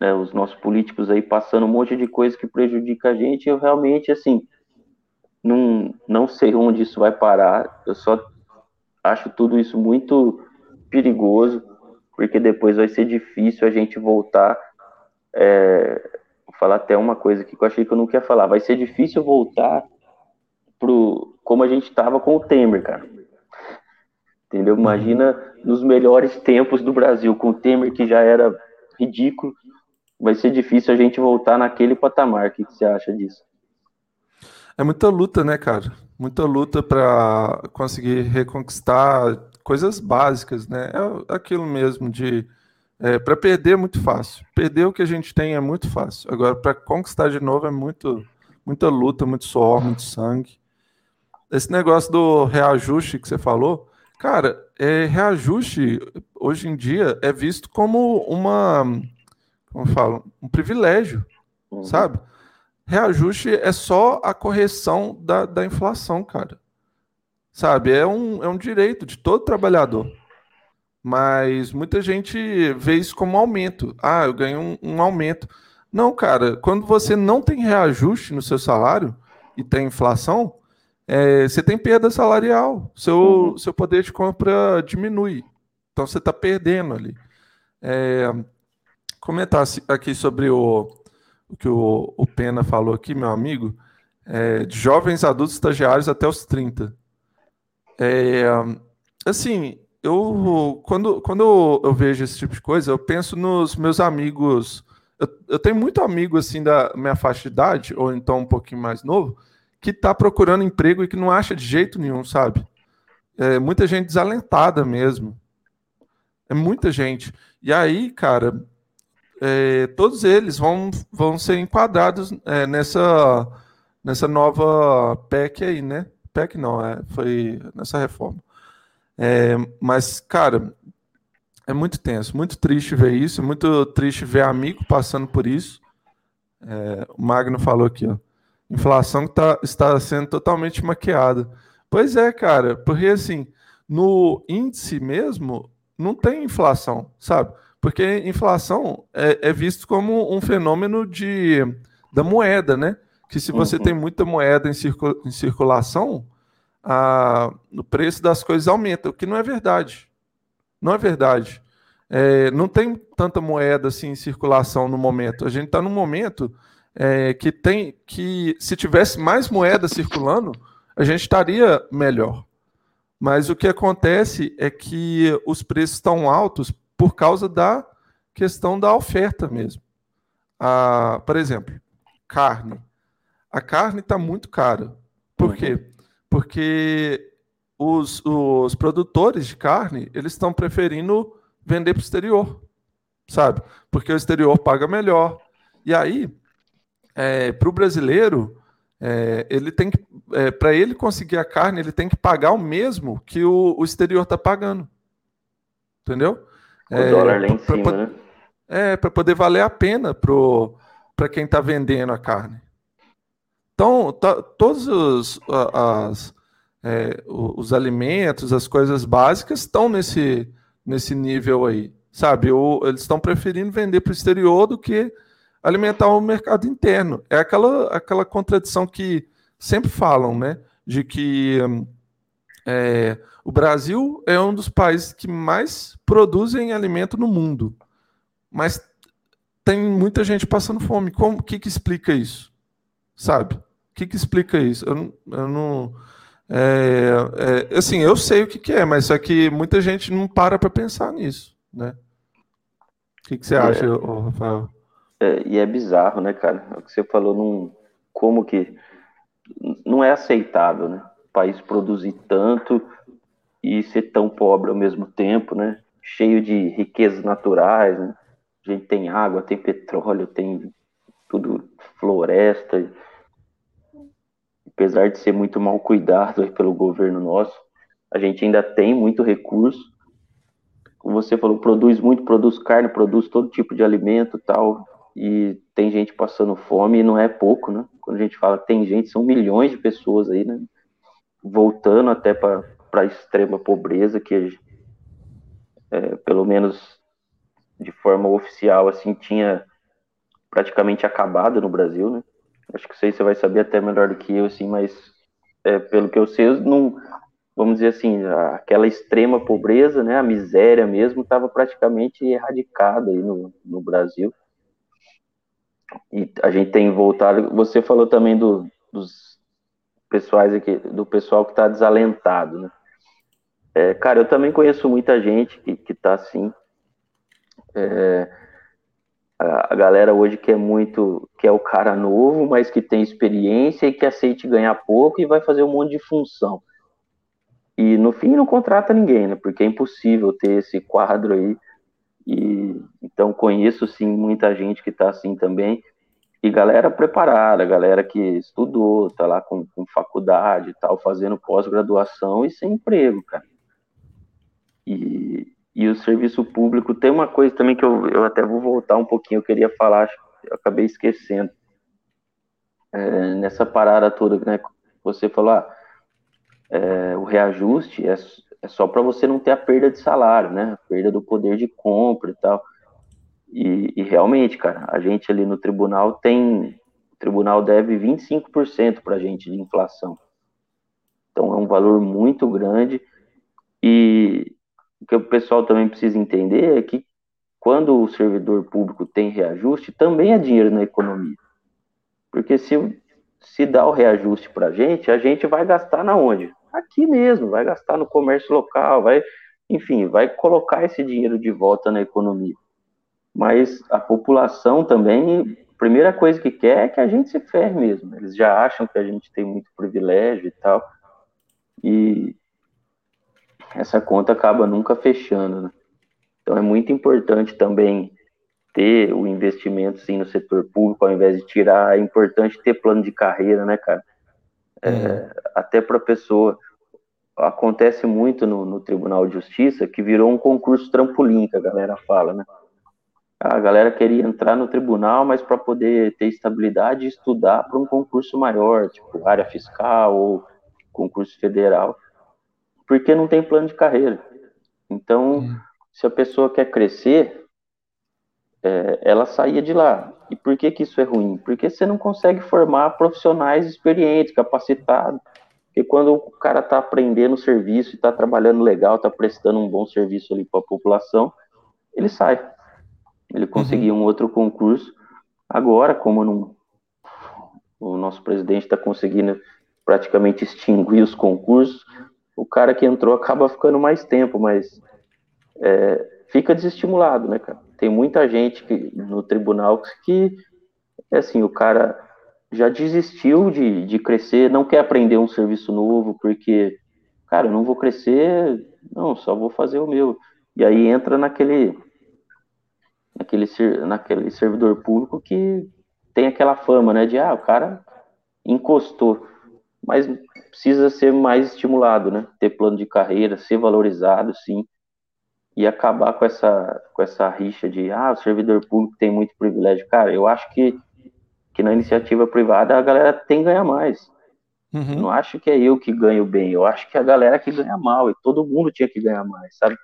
né, os nossos políticos aí passando um monte de coisa que prejudica a gente. Eu realmente assim não, não sei onde isso vai parar. Eu só acho tudo isso muito perigoso, porque depois vai ser difícil a gente voltar. É, vou falar até uma coisa que eu achei que eu não queria falar. Vai ser difícil voltar pro como a gente estava com o Temer, cara. Entendeu? Imagina nos melhores tempos do Brasil, com o Temer que já era ridículo, vai ser difícil a gente voltar naquele patamar. O que, que você acha disso? É muita luta, né, cara? Muita luta para conseguir reconquistar coisas básicas, né? É aquilo mesmo de é, para perder é muito fácil. Perder o que a gente tem é muito fácil. Agora, para conquistar de novo é muito, muita luta, muito suor, muito sangue. Esse negócio do reajuste que você falou, cara, é, reajuste hoje em dia é visto como uma, como eu falo, um privilégio, uhum. sabe? reajuste é só a correção da, da inflação, cara. Sabe? É um, é um direito de todo trabalhador. Mas muita gente vê isso como aumento. Ah, eu ganho um, um aumento. Não, cara, quando você não tem reajuste no seu salário e tem inflação, é, você tem perda salarial. Seu, uhum. seu poder de compra diminui. Então você está perdendo ali. É, comentar aqui sobre o, o que o, o Pena falou aqui, meu amigo, é, de jovens adultos estagiários até os 30. É, assim, eu quando, quando eu, vejo esse tipo de coisa, eu penso nos meus amigos. Eu, eu, tenho muito amigo assim da minha faixa de idade, ou então um pouquinho mais novo, que está procurando emprego e que não acha de jeito nenhum, sabe? É, muita gente desalentada mesmo. É muita gente. E aí, cara, é, todos eles vão, vão ser enquadrados é, nessa, nessa nova PEC aí, né? PEC não, é, foi nessa reforma. É, mas, cara, é muito tenso, muito triste ver isso, muito triste ver amigo passando por isso. É, o Magno falou aqui, ó. Inflação tá, está sendo totalmente maquiada. Pois é, cara, porque assim, no índice mesmo, não tem inflação, sabe? Porque inflação é, é visto como um fenômeno de, da moeda, né? Que se você uhum. tem muita moeda em, circula, em circulação, a, o preço das coisas aumenta, o que não é verdade. Não é verdade. É, não tem tanta moeda assim em circulação no momento. A gente está num momento é, que tem que, se tivesse mais moeda circulando, a gente estaria melhor. Mas o que acontece é que os preços estão altos por causa da questão da oferta mesmo. Ah, por exemplo, carne. A carne está muito cara. Por quê? Uhum. Porque os, os produtores de carne eles estão preferindo vender para o exterior, sabe? Porque o exterior paga melhor. E aí, é, para o brasileiro, é, ele tem que, é, para ele conseguir a carne, ele tem que pagar o mesmo que o, o exterior está pagando, entendeu? O é, dólar lá em pra, cima, pra, né? É, para poder valer a pena para quem está vendendo a carne. Então, tá, todos os, as, é, os alimentos, as coisas básicas estão nesse, nesse nível aí, sabe? Eles estão preferindo vender para o exterior do que alimentar o mercado interno. É aquela, aquela contradição que sempre falam, né? De que é, o Brasil é um dos países que mais produzem alimento no mundo, mas tem muita gente passando fome. Como que, que explica isso? Sabe? O que, que explica isso? Eu, eu não. É, é, assim, eu sei o que, que, é, mas só que muita gente não para para pensar nisso, né? O que, que você é. acha, Rafael? É, e é bizarro, né, cara? O que você falou, não, como que não é aceitável, né? O país produzir tanto e ser tão pobre ao mesmo tempo, né? cheio de riquezas naturais, né? A gente tem água, tem petróleo, tem tudo, floresta. Apesar de ser muito mal cuidado pelo governo nosso, a gente ainda tem muito recurso. Como você falou, produz muito, produz carne, produz todo tipo de alimento tal. E tem gente passando fome e não é pouco, né? Quando a gente fala tem gente, são milhões de pessoas aí, né? Voltando até para a extrema pobreza, que é, pelo menos de forma oficial, assim, tinha praticamente acabado no Brasil, né? Acho que sei você vai saber até melhor do que eu, assim, mas é, pelo que eu sei, não, vamos dizer assim, aquela extrema pobreza, né, a miséria mesmo, estava praticamente erradicada aí no, no Brasil. E a gente tem voltado. Você falou também do, dos pessoais aqui, do pessoal que está desalentado, né? É, cara, eu também conheço muita gente que, que tá assim. É, a, a, galera hoje que é muito, que é o cara novo, mas que tem experiência e que aceite ganhar pouco e vai fazer um monte de função. E no fim não contrata ninguém, né? Porque é impossível ter esse quadro aí. E então conheço sim muita gente que tá assim também. E galera preparada, galera que estudou, tá lá com, com faculdade e tal, fazendo pós-graduação e sem emprego, cara. E, e o serviço público tem uma coisa também que eu, eu até vou voltar um pouquinho, eu queria falar, eu acabei esquecendo. É, nessa parada toda, né? Você falou, ah, é, o reajuste é, é só para você não ter a perda de salário, né? A perda do poder de compra e tal. E, e realmente, cara, a gente ali no tribunal tem. O tribunal deve 25% para a gente de inflação. Então é um valor muito grande. E, o que o pessoal também precisa entender é que quando o servidor público tem reajuste, também é dinheiro na economia. Porque se, se dá o reajuste para a gente, a gente vai gastar na onde? Aqui mesmo, vai gastar no comércio local, vai, enfim, vai colocar esse dinheiro de volta na economia. Mas a população também, a primeira coisa que quer é que a gente se ferre mesmo. Eles já acham que a gente tem muito privilégio e tal. E, essa conta acaba nunca fechando. Né? Então é muito importante também ter o investimento sim no setor público ao invés de tirar. É importante ter plano de carreira, né, cara? É, uhum. Até para a pessoa. Acontece muito no, no, Tribunal de Justiça que virou um concurso trampolim, que a galera fala, né? A galera queria entrar no tribunal, mas para poder ter estabilidade estudar para um concurso maior, tipo área fiscal ou concurso federal porque não tem plano de carreira. Então, hum. se a pessoa quer crescer, é, ela saía de lá. E por que, que isso é ruim? Porque você não consegue formar profissionais experientes, capacitados. Porque quando o cara está aprendendo o serviço está trabalhando legal, está prestando um bom serviço ali para a população, ele sai. Ele conseguiu uhum. um outro concurso. Agora, como não, o nosso presidente está conseguindo praticamente extinguir os concursos, o cara que entrou acaba ficando mais tempo, mas é, fica desestimulado, né, cara? Tem muita gente que, no tribunal que, assim, o cara já desistiu de, de crescer, não quer aprender um serviço novo, porque, cara, não vou crescer, não, só vou fazer o meu. E aí entra naquele, naquele, naquele servidor público que tem aquela fama, né, de, ah, o cara encostou mas precisa ser mais estimulado, né? Ter plano de carreira, ser valorizado, sim, e acabar com essa com essa rixa de ah, o servidor público tem muito privilégio. Cara, eu acho que que na iniciativa privada a galera tem que ganhar mais. Uhum. Não acho que é eu que ganho bem, eu acho que é a galera que ganha mal e todo mundo tinha que ganhar mais, sabe?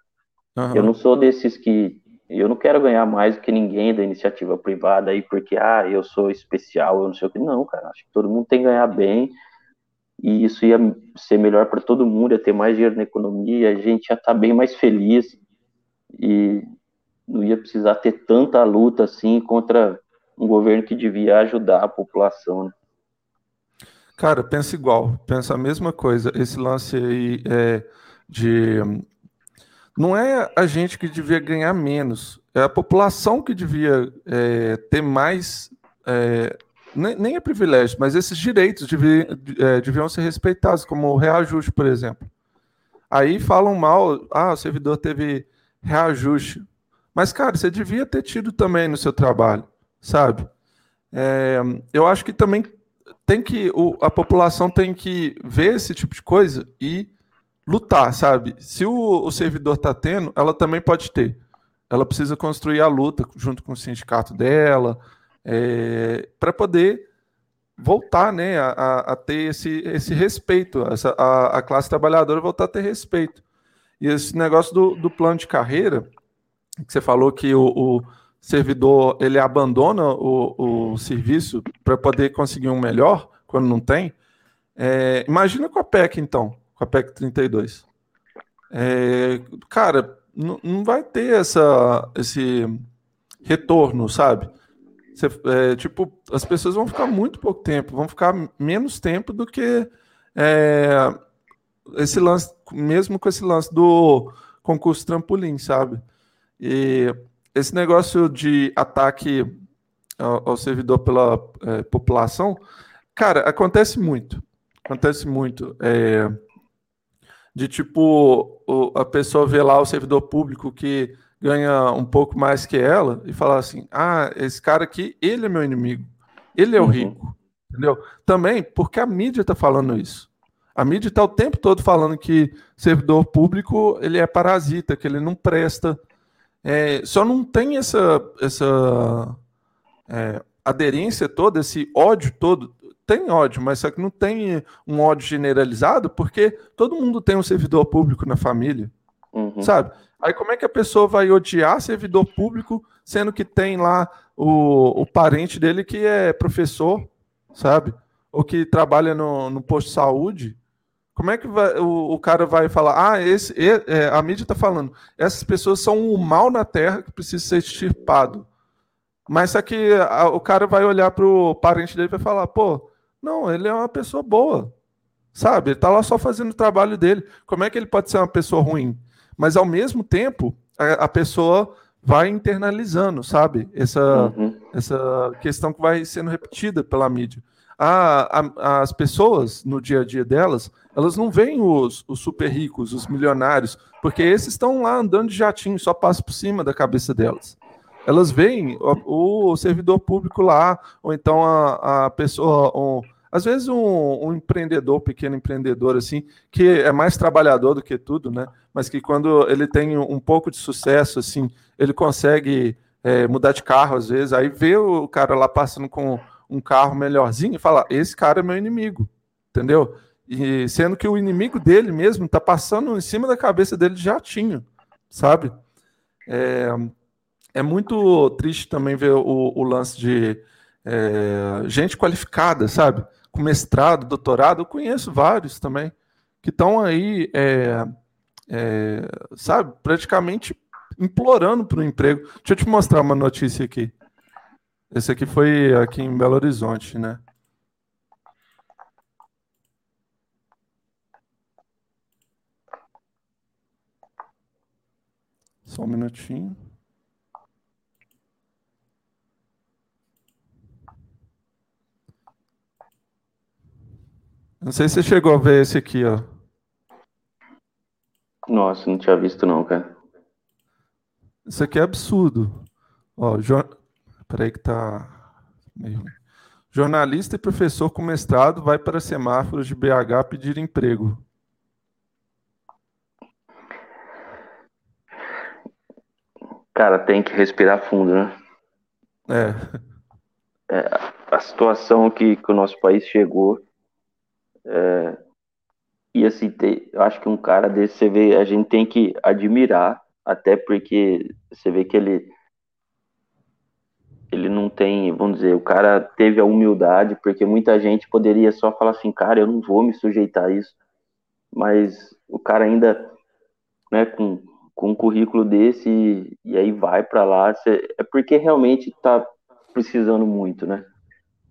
Uhum. Eu não sou desses que eu não quero ganhar mais do que ninguém da iniciativa privada aí porque ah, eu sou especial, eu não sei o que não, cara. Acho que todo mundo tem que ganhar bem e isso ia ser melhor para todo mundo, ia ter mais dinheiro na economia, a gente ia estar tá bem mais feliz e não ia precisar ter tanta luta assim contra um governo que devia ajudar a população. Né? Cara, pensa igual, pensa a mesma coisa. Esse lance aí é de. Não é a gente que devia ganhar menos, é a população que devia é, ter mais é, nem, nem é privilégio, mas esses direitos deviam, é, deviam ser respeitados, como o reajuste, por exemplo. Aí falam mal, ah, o servidor teve reajuste. Mas, cara, você devia ter tido também no seu trabalho, sabe? É, eu acho que também tem que o, a população tem que ver esse tipo de coisa e lutar, sabe? Se o, o servidor está tendo, ela também pode ter. Ela precisa construir a luta junto com o sindicato dela, é, para poder voltar né, a, a, ter esse, esse respeito, essa, a, a, classe trabalhadora voltar a ter respeito. E esse negócio do, do plano de carreira, que você falou que o, o servidor ele abandona o, o serviço para poder conseguir um melhor quando não tem. É, imagina com a PEC, então, com a PEC 32. É, cara, não vai ter essa, esse retorno, sabe? Você, é, tipo, as pessoas vão ficar muito pouco tempo, vão ficar menos tempo do que é, esse lance, mesmo com esse lance do concurso trampolim, sabe? E esse negócio de ataque ao, ao servidor pela é, população, cara, acontece muito. Acontece muito. É, de tipo, o, a pessoa vê lá o servidor público que ganha um pouco mais que ela e falar assim: ah, esse cara aqui, ele é meu inimigo, ele é o uhum. rico, entendeu? Também porque a mídia está falando isso. A mídia está o tempo todo falando que servidor público ele é parasita, que ele não presta. É, só não tem essa, essa é, aderência toda, esse ódio todo. Tem ódio, mas só que não tem um ódio generalizado, porque todo mundo tem um servidor público na família, uhum. sabe? Aí como é que a pessoa vai odiar servidor público, sendo que tem lá o, o parente dele que é professor, sabe? Ou que trabalha no, no posto de saúde? Como é que vai, o, o cara vai falar, ah, esse, é, a mídia está falando, essas pessoas são o mal na Terra que precisa ser extirpado. Mas só que a, o cara vai olhar para o parente dele e vai falar, pô, não, ele é uma pessoa boa, sabe? Ele está lá só fazendo o trabalho dele. Como é que ele pode ser uma pessoa ruim? Mas ao mesmo tempo a, a pessoa vai internalizando, sabe? Essa, uhum. essa questão que vai sendo repetida pela mídia. A, a, as pessoas, no dia a dia delas, elas não veem os, os super ricos, os milionários, porque esses estão lá andando de jatinho, só passa por cima da cabeça delas. Elas veem o, o servidor público lá, ou então a, a pessoa, às vezes um, um, empreendedor, pequeno empreendedor, assim, que é mais trabalhador do que tudo, né? Mas que quando ele tem um pouco de sucesso, assim, ele consegue é, mudar de carro, às vezes, aí vê o cara lá passando com um carro melhorzinho e fala: esse cara é meu inimigo, entendeu? E sendo que o inimigo dele mesmo tá passando em cima da cabeça dele de jatinho, sabe? É, é muito triste também ver o, o lance de é, gente qualificada, sabe? Com mestrado, doutorado, eu conheço vários também, que estão aí, é, é, sabe, praticamente implorando para o emprego. Deixa eu te mostrar uma notícia aqui. Esse aqui foi aqui em Belo Horizonte, né? Só um minutinho. Não sei se você chegou a ver esse aqui, ó. Nossa, não tinha visto não, cara. Isso aqui é absurdo. Ó, jor... peraí que tá meio... Jornalista e professor com mestrado vai para semáforos de BH pedir emprego. Cara, tem que respirar fundo, né? É. é a situação que, que o nosso país chegou é, e assim, eu acho que um cara desse, você vê, a gente tem que admirar, até porque você vê que ele ele não tem, vamos dizer, o cara teve a humildade, porque muita gente poderia só falar assim, cara, eu não vou me sujeitar a isso, mas o cara ainda, né, com, com um currículo desse, e, e aí vai para lá, você, é porque realmente tá precisando muito, né?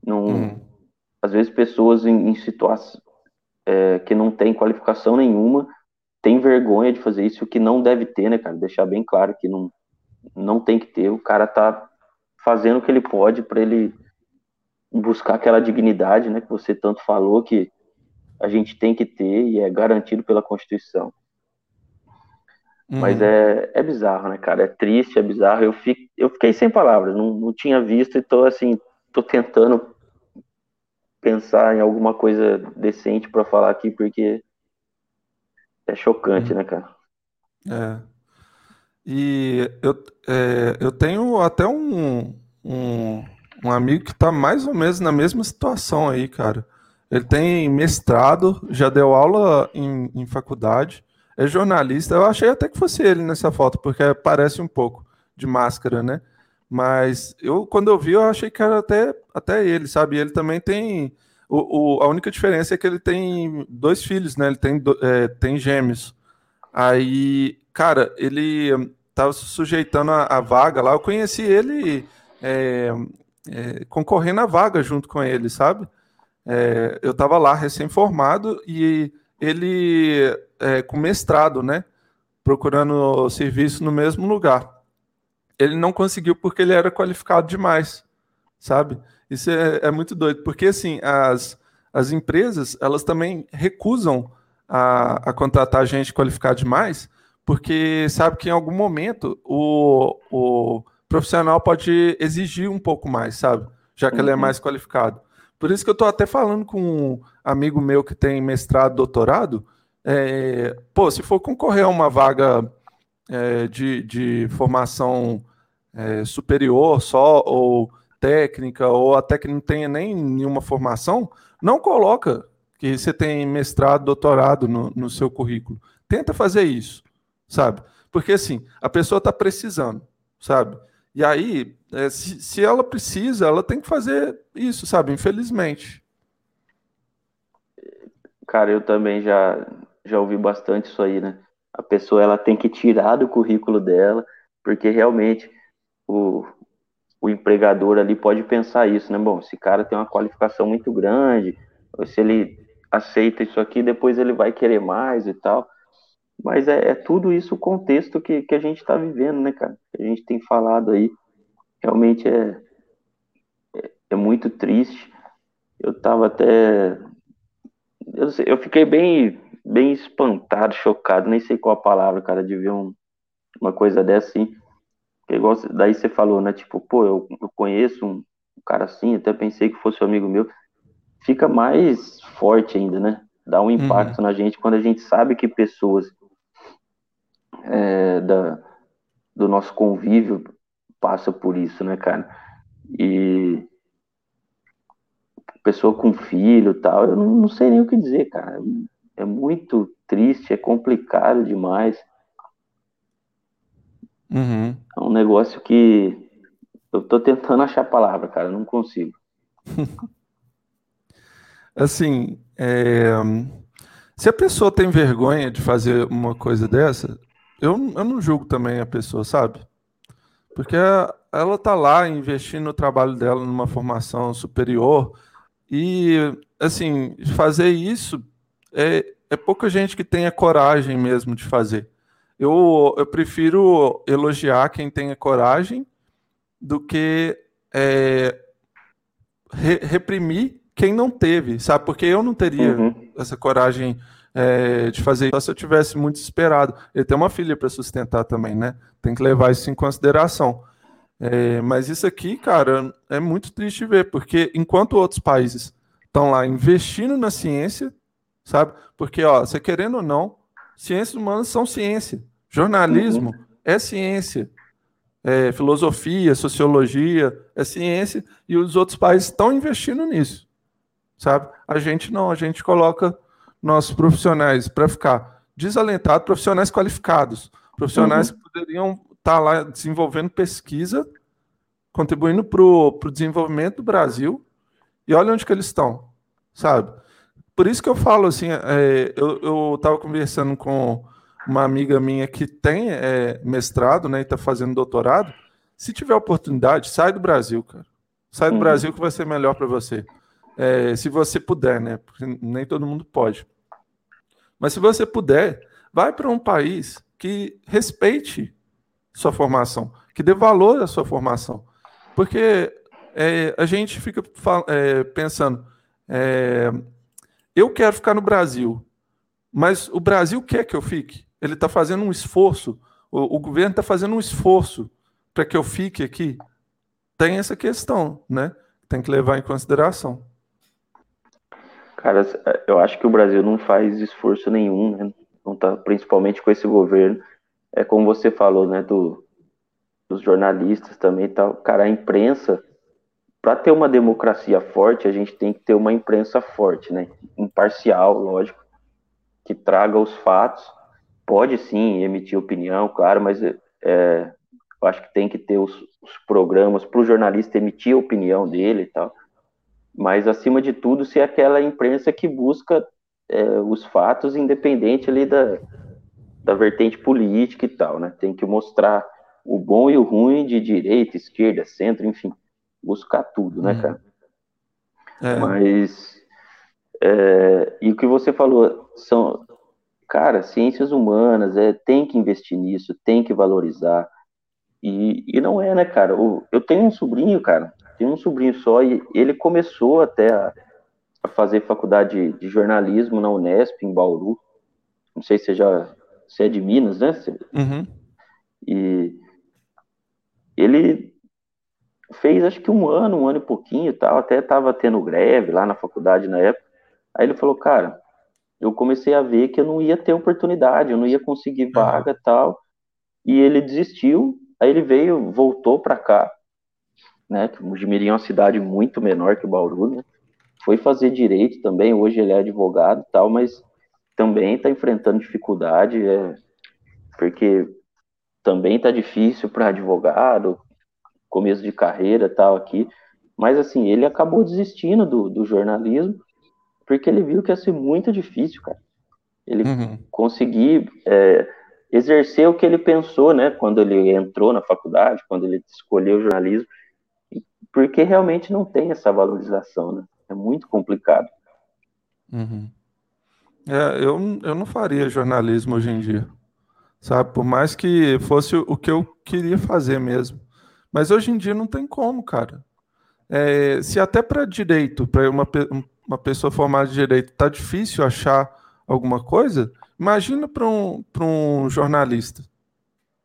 Não, hum às vezes pessoas em, em situações é, que não têm qualificação nenhuma têm vergonha de fazer isso, o que não deve ter, né, cara? Deixar bem claro que não, não tem que ter. O cara tá fazendo o que ele pode para ele buscar aquela dignidade, né, que você tanto falou que a gente tem que ter e é garantido pela Constituição. Uhum. Mas é, é bizarro, né, cara? É triste, é bizarro. Eu, fico, eu fiquei sem palavras, não, não tinha visto e tô assim, tô tentando pensar em alguma coisa decente para falar aqui, porque é chocante, uhum. né, cara? É. E eu, é, eu tenho até um, um, um amigo que está mais ou menos na mesma situação aí, cara. Ele tem mestrado, já deu aula em, em faculdade, é jornalista. Eu achei até que fosse ele nessa foto, porque parece um pouco de máscara, né? Mas eu, quando eu vi, eu achei que era até, até ele, sabe? Ele também tem. O, o, a única diferença é que ele tem dois filhos, né? Ele tem, é, tem gêmeos. Aí, cara, ele estava se sujeitando a, a, vaga lá. Eu conheci ele é, é, concorrendo à vaga junto com ele, sabe? É, eu estava lá recém-formado e ele é, com mestrado, né? Procurando serviço no mesmo lugar. Ele não conseguiu porque ele era qualificado demais, sabe? Isso é, é muito doido, porque assim, as, as empresas, elas também recusam a, a contratar gente qualificada demais, porque sabe que em algum momento o, o profissional pode exigir um pouco mais, sabe? Já que uhum. ele é uhum. mais qualificado. Por isso que eu estou até falando com um amigo meu que tem mestrado, doutorado. É, pô, se for concorrer a uma vaga é, de, de formação é, superior só, ou técnica, ou até que não tenha nem nenhuma formação, não coloca que você tem mestrado, doutorado no, no seu currículo. Tenta fazer isso, sabe? Porque assim, a pessoa está precisando, sabe? E aí, é, se, se ela precisa, ela tem que fazer isso, sabe? Infelizmente. Cara, eu também já, já ouvi bastante isso aí, né? A pessoa ela tem que tirar do currículo dela, porque realmente o, o empregador ali pode pensar isso, né? Bom, esse cara tem uma qualificação muito grande, se ele aceita isso aqui, depois ele vai querer mais e tal. Mas é, é tudo isso o contexto que, que a gente está vivendo, né, cara? Que a gente tem falado aí. Realmente é, é, é muito triste. Eu tava até. Eu, eu fiquei bem, bem espantado, chocado, nem sei qual a palavra, cara, de ver um, uma coisa dessa assim. Igual, daí você falou, né? Tipo, pô, eu, eu conheço um, um cara assim, até pensei que fosse um amigo meu. Fica mais forte ainda, né? Dá um impacto uhum. na gente quando a gente sabe que pessoas é, da, do nosso convívio passa por isso, né, cara? E pessoa com filho tal, eu não, não sei nem o que dizer, cara. É muito triste, é complicado demais. Uhum. É um negócio que eu tô tentando achar a palavra, cara, não consigo. [LAUGHS] assim, é... se a pessoa tem vergonha de fazer uma coisa dessa, eu, eu não julgo também a pessoa, sabe? Porque ela tá lá investindo no trabalho dela numa formação superior e, assim, fazer isso é, é pouca gente que tenha coragem mesmo de fazer. Eu, eu prefiro elogiar quem tenha coragem do que é, re, reprimir quem não teve, sabe? Porque eu não teria uhum. essa coragem é, de fazer isso se eu tivesse muito esperado. Ele tem uma filha para sustentar também, né? Tem que levar isso em consideração. É, mas isso aqui, cara, é muito triste ver, porque enquanto outros países estão lá investindo na ciência, sabe? Porque, ó, você querendo ou não, ciências humanas são ciência. Jornalismo uhum. é ciência. É, filosofia, sociologia, é ciência, e os outros países estão investindo nisso, sabe? A gente não, a gente coloca nossos profissionais para ficar desalentados, profissionais qualificados, profissionais uhum. que poderiam estar tá lá desenvolvendo pesquisa, contribuindo para o desenvolvimento do Brasil, e olha onde que eles estão, sabe? Por isso que eu falo assim, é, eu estava conversando com uma amiga minha que tem é, mestrado, né, e está fazendo doutorado. Se tiver oportunidade, sai do Brasil, cara. Sai do uhum. Brasil que vai ser melhor para você. É, se você puder, né? Porque nem todo mundo pode. Mas se você puder, vai para um país que respeite sua formação, que dê valor à sua formação. Porque é, a gente fica é, pensando, é, eu quero ficar no Brasil, mas o Brasil quer que eu fique? Ele está fazendo um esforço, o, o governo está fazendo um esforço para que eu fique aqui. Tem essa questão, né? Tem que levar em consideração. Cara, eu acho que o Brasil não faz esforço nenhum, né? não tá, principalmente com esse governo. É como você falou, né, do, dos jornalistas também tal. Cara, a imprensa, para ter uma democracia forte, a gente tem que ter uma imprensa forte, né? Imparcial, lógico, que traga os fatos. Pode sim emitir opinião, claro, mas é, eu acho que tem que ter os, os programas para o jornalista emitir a opinião dele e tal. Mas, acima de tudo, ser aquela imprensa que busca é, os fatos independente ali da, da vertente política e tal, né? Tem que mostrar o bom e o ruim de direita, esquerda, centro, enfim, buscar tudo, né, uhum. cara? É. Mas, é, e o que você falou, são, cara, ciências humanas, é, tem que investir nisso, tem que valorizar, e, e não é, né, cara? Eu tenho um sobrinho, cara, tenho um sobrinho só, e ele começou até a, a fazer faculdade de jornalismo na Unesp, em Bauru, não sei se você já, você é de Minas, né? Uhum. E ele fez acho que um ano, um ano e pouquinho e tal, até estava tendo greve lá na faculdade na época. Aí ele falou, cara, eu comecei a ver que eu não ia ter oportunidade, eu não ia conseguir uhum. vaga e tal. E ele desistiu, aí ele veio, voltou para cá, né? Que Mojimirim é uma cidade muito menor que Bauru, né? Foi fazer direito também, hoje ele é advogado e tal, mas também está enfrentando dificuldade, é, porque também tá difícil para advogado, começo de carreira tal aqui. Mas assim, ele acabou desistindo do, do jornalismo porque ele viu que ia ser muito difícil, cara. Ele uhum. conseguir é, exercer o que ele pensou, né, quando ele entrou na faculdade, quando ele escolheu o jornalismo, porque realmente não tem essa valorização, né? É muito complicado. Uhum. É, eu, eu não faria jornalismo hoje em dia sabe? Por mais que fosse o que eu queria fazer mesmo. Mas hoje em dia não tem como, cara. É, se até para direito, para uma, uma pessoa formada de direito, tá difícil achar alguma coisa, imagina para um, um jornalista,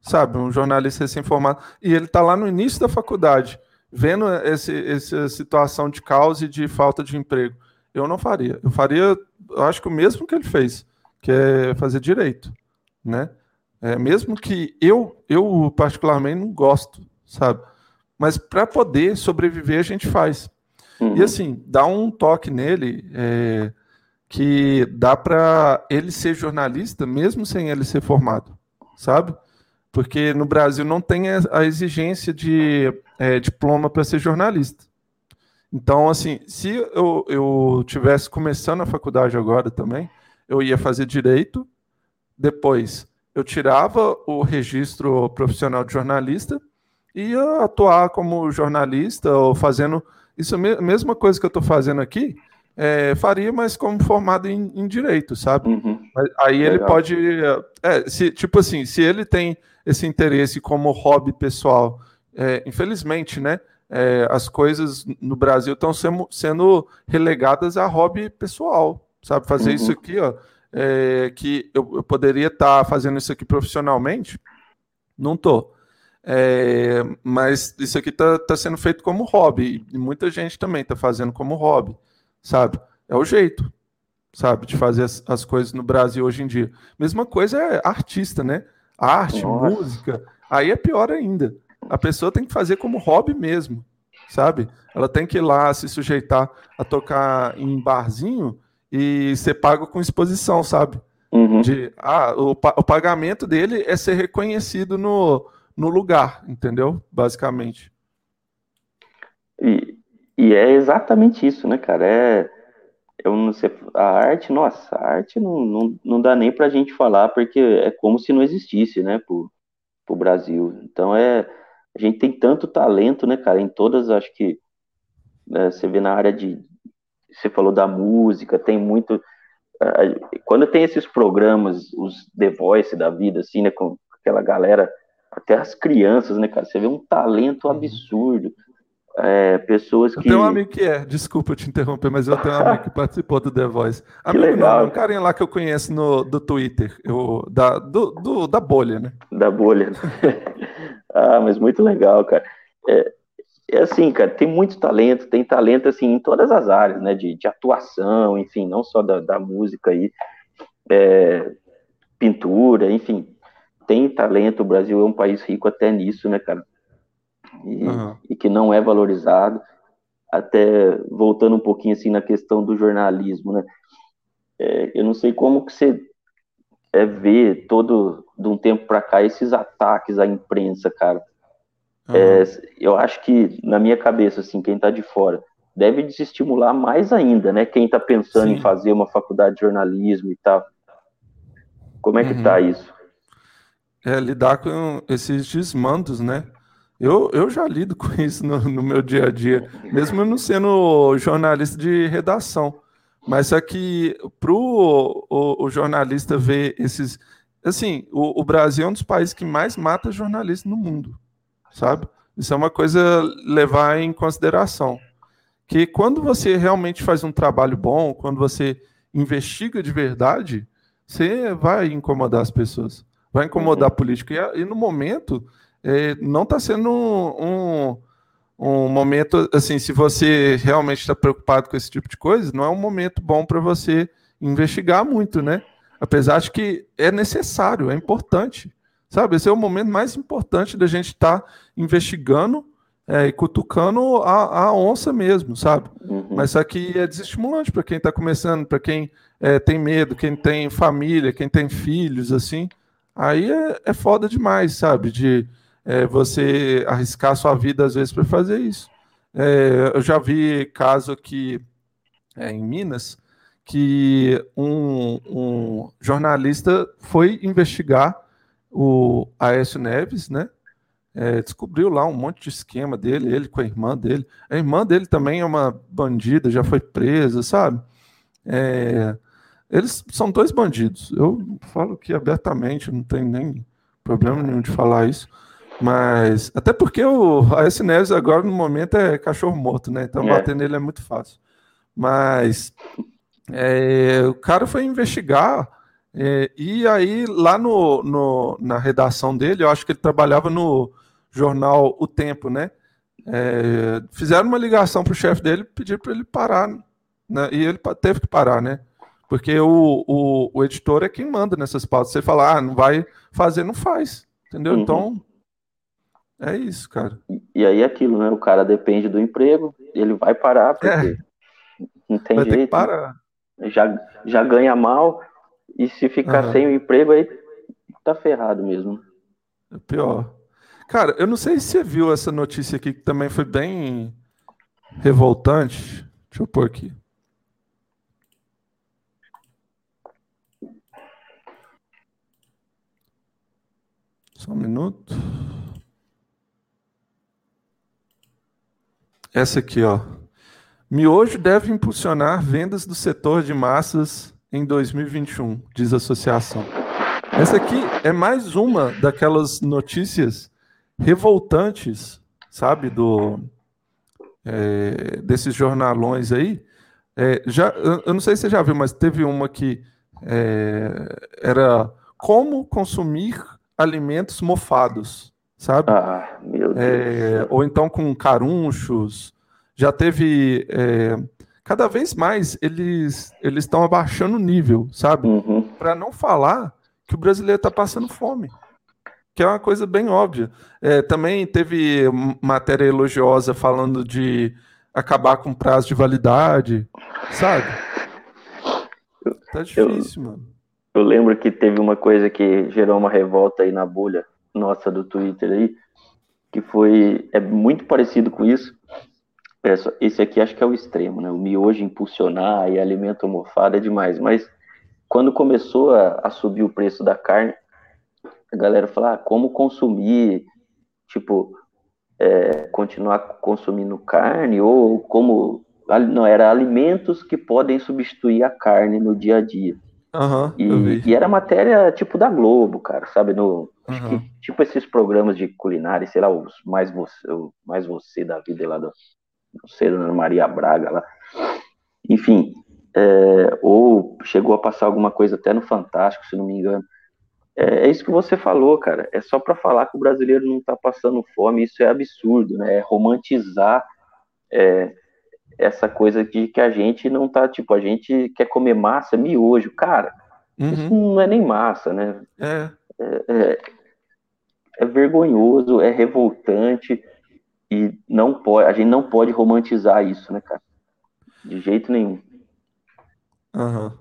sabe? Um jornalista recém-formado. E ele tá lá no início da faculdade, vendo esse, essa situação de causa e de falta de emprego. Eu não faria. Eu faria, eu acho que o mesmo que ele fez, que é fazer direito, né? É, mesmo que eu, eu particularmente não gosto, sabe? Mas para poder sobreviver a gente faz. Uhum. E assim, dá um toque nele é, que dá para ele ser jornalista mesmo sem ele ser formado, sabe? Porque no Brasil não tem a exigência de é, diploma para ser jornalista. Então, assim, se eu, eu tivesse começando a faculdade agora também, eu ia fazer direito, depois eu tirava o registro profissional de jornalista e ia atuar como jornalista ou fazendo isso a mesma coisa que eu estou fazendo aqui, é, faria, mas como formado em, em direito, sabe? Uhum. Aí Legal. ele pode, é, se, tipo assim, se ele tem esse interesse como hobby pessoal, é, infelizmente, né? É, as coisas no Brasil estão sendo, sendo relegadas a hobby pessoal, sabe? Fazer uhum. isso aqui, ó é, que eu, eu poderia estar tá fazendo isso aqui profissionalmente, não estou. É, mas isso aqui está tá sendo feito como hobby, e muita gente também está fazendo como hobby, sabe? É o jeito, sabe, de fazer as, as, coisas no Brasil hoje em dia. Mesma coisa é artista, né? Arte, Nossa. música, aí é pior ainda. A pessoa tem que fazer como hobby mesmo, sabe? Ela tem que ir lá se sujeitar a tocar em barzinho e ser pago com exposição, sabe? Uhum. De, ah, o, o pagamento dele é ser reconhecido no, no lugar, entendeu? Basicamente. E, e é exatamente isso, né, cara? É, eu não sei, a arte, nossa, a arte não, não, não dá nem pra gente falar, porque é como se não existisse, né, pro, pro Brasil. Então é, a gente tem tanto talento, né, cara, em todas, acho que, né, você vê na área de, você falou da música, tem muito. Quando tem esses programas, os The Voice da vida, assim, né, com aquela galera, até as crianças, né, cara, você vê um talento uhum. absurdo. é, pessoas que. Eu tenho um amigo que é, desculpa te interromper, mas eu tenho um amigo que [LAUGHS] participou do The Voice. Amigo que legal. Não, um carinha lá que eu conheço no, do Twitter, eu, da, do, do, da bolha, né? Da bolha. [LAUGHS] ah, mas muito legal, cara. É, é assim, cara, tem muito talento, tem talento assim em todas as áreas, né? De, de atuação, enfim, não só da, da música aí, é, pintura, enfim, tem talento. O Brasil é um país rico até nisso, né, cara? E, uhum. e que não é valorizado. Até voltando um pouquinho assim na questão do jornalismo, né? É, eu não sei como que você é, vê todo de um tempo para cá esses ataques à imprensa, cara. Uhum. É, eu acho que, na minha cabeça, assim, quem está de fora deve desestimular mais ainda, né? Quem está pensando Sim. em fazer uma faculdade de jornalismo e tal. Como é que está uhum. isso? É, lidar com esses desmandos, né? Eu, eu já lido com [LAUGHS] isso no, no meu dia a dia, mesmo eu não sendo jornalista de redação. Mas é que para o, o, jornalista ver esses. Assim, o, o Brasil é um dos países que mais mata jornalistas no mundo sabe? Isso é uma coisa levar em consideração. Que quando você realmente faz um trabalho bom, quando você investiga de verdade, você vai incomodar as pessoas, vai incomodar uhum. a política. E, e no momento, é, não está sendo um, um, um, momento, assim, se você realmente está preocupado com esse tipo de coisa, não é um momento bom para você investigar muito, né? Apesar de que é necessário, é importante. Sabe, esse é o momento mais importante da gente estar tá investigando é, e cutucando a, a, onça mesmo, sabe? Uhum. Mas isso aqui é desestimulante para quem está começando, para quem é, tem medo, quem tem família, quem tem filhos, assim. Aí é, é foda demais, sabe? De é, você arriscar sua vida às vezes para fazer isso. É, eu já vi caso aqui é, em Minas que um, um jornalista foi investigar o Aécio Neves, né? É, descobriu lá um monte de esquema dele, ele com a irmã dele. A irmã dele também é uma bandida, já foi presa, sabe? É, eles são dois bandidos. Eu falo que abertamente, não tem nem problema nenhum de falar isso. Mas, até porque o Aécio Neves agora no momento é cachorro morto, né? Então é. bater nele é muito fácil. Mas é, o cara foi investigar é, e aí, lá no, no, na redação dele, eu acho que ele trabalhava no jornal O Tempo, né? É, fizeram uma ligação para o chefe dele, pediram para ele parar, né? e ele teve que parar, né? Porque o, o, o, editor é quem manda nessas pautas. Você fala, ah, não vai fazer, não faz, entendeu? Uhum. Então, é isso, cara. E aí aquilo, né? O cara depende do emprego, ele vai parar, porque é. não tem vai jeito. parar. Já, já ganha mal, e se ficar uhum. sem o emprego, aí tá ferrado mesmo. É pior. Cara, eu não sei se você viu essa notícia aqui, que também foi bem revoltante. Deixa eu pôr aqui. Só um minuto. Essa aqui, ó. Miojo deve impulsionar vendas do setor de massas em 2021, diz a associação. Essa aqui é mais uma daquelas notícias revoltantes, sabe, do é, desses jornalões aí. É, já, eu não sei se você já viu, mas teve uma que é, era como consumir alimentos mofados, sabe? Ah, meu Deus. É, ou então com carunchos. Já teve é, cada vez mais eles eles estão abaixando o nível, sabe? Uhum. Para não falar que o brasileiro está passando fome, que é uma coisa bem óbvia. É, também teve matéria elogiosa falando de acabar com prazo de validade, sabe? Tá difícil, eu, mano. Eu lembro que teve uma coisa que gerou uma revolta aí na bolha nossa do Twitter aí, que foi é muito parecido com isso, esse aqui acho que é o extremo, né? O miojo impulsionar e alimento mofado é demais. Mas quando começou a, a subir o preço da carne, a galera falou, ah, como consumir, tipo, é, continuar consumindo carne ou como não era alimentos que podem substituir a carne no dia a dia. Uhum, e, e, era matéria tipo da Globo, cara, sabe? No, uhum. que, tipo esses programas de culinária, sei lá, os mais você, o mais você da vida lá do, não sei, Dona Maria Braga lá. Enfim, é, ou chegou a passar alguma coisa até no Fantástico, se não me engano. É, é isso que você falou, cara. É só para falar que o brasileiro não está passando fome. Isso é absurdo, né? É romantizar é, essa coisa de que a gente não tá, tipo, a gente quer comer massa, miojo. Cara, uhum. isso não é nem massa, né? É. É, é, é vergonhoso, é revoltante e não pode, a gente não pode romantizar isso, né, cara? De jeito nenhum. Uhum.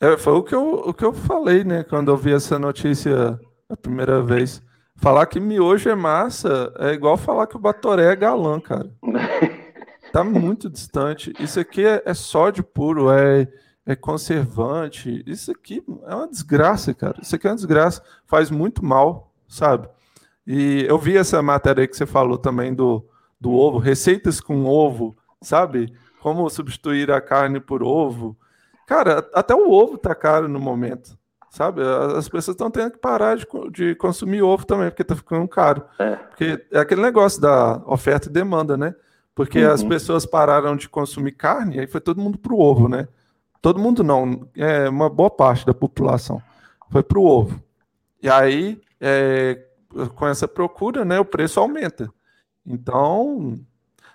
É, foi o que, eu, o que eu falei, né, quando eu vi essa notícia a primeira vez. Falar que miojo é massa é igual falar que o Batoré é galã, cara. [LAUGHS] tá muito distante. Isso aqui é, é sódio puro, é, é conservante. Isso aqui é uma desgraça, cara. Isso aqui é uma desgraça. Faz muito mal, sabe? E eu vi essa matéria aí que você falou também do, do ovo, receitas com ovo, sabe? Como substituir a carne por ovo. Cara, até o ovo tá caro no momento, sabe? As pessoas estão tendo que parar de, de, consumir ovo também, porque tá ficando caro. É. Porque é aquele negócio da oferta e demanda, né? Porque uhum. as pessoas pararam de consumir carne, aí foi todo mundo pro ovo, né? Todo mundo não, é uma boa parte da população foi pro ovo. E aí, é, com essa procura, né, o preço aumenta. Então,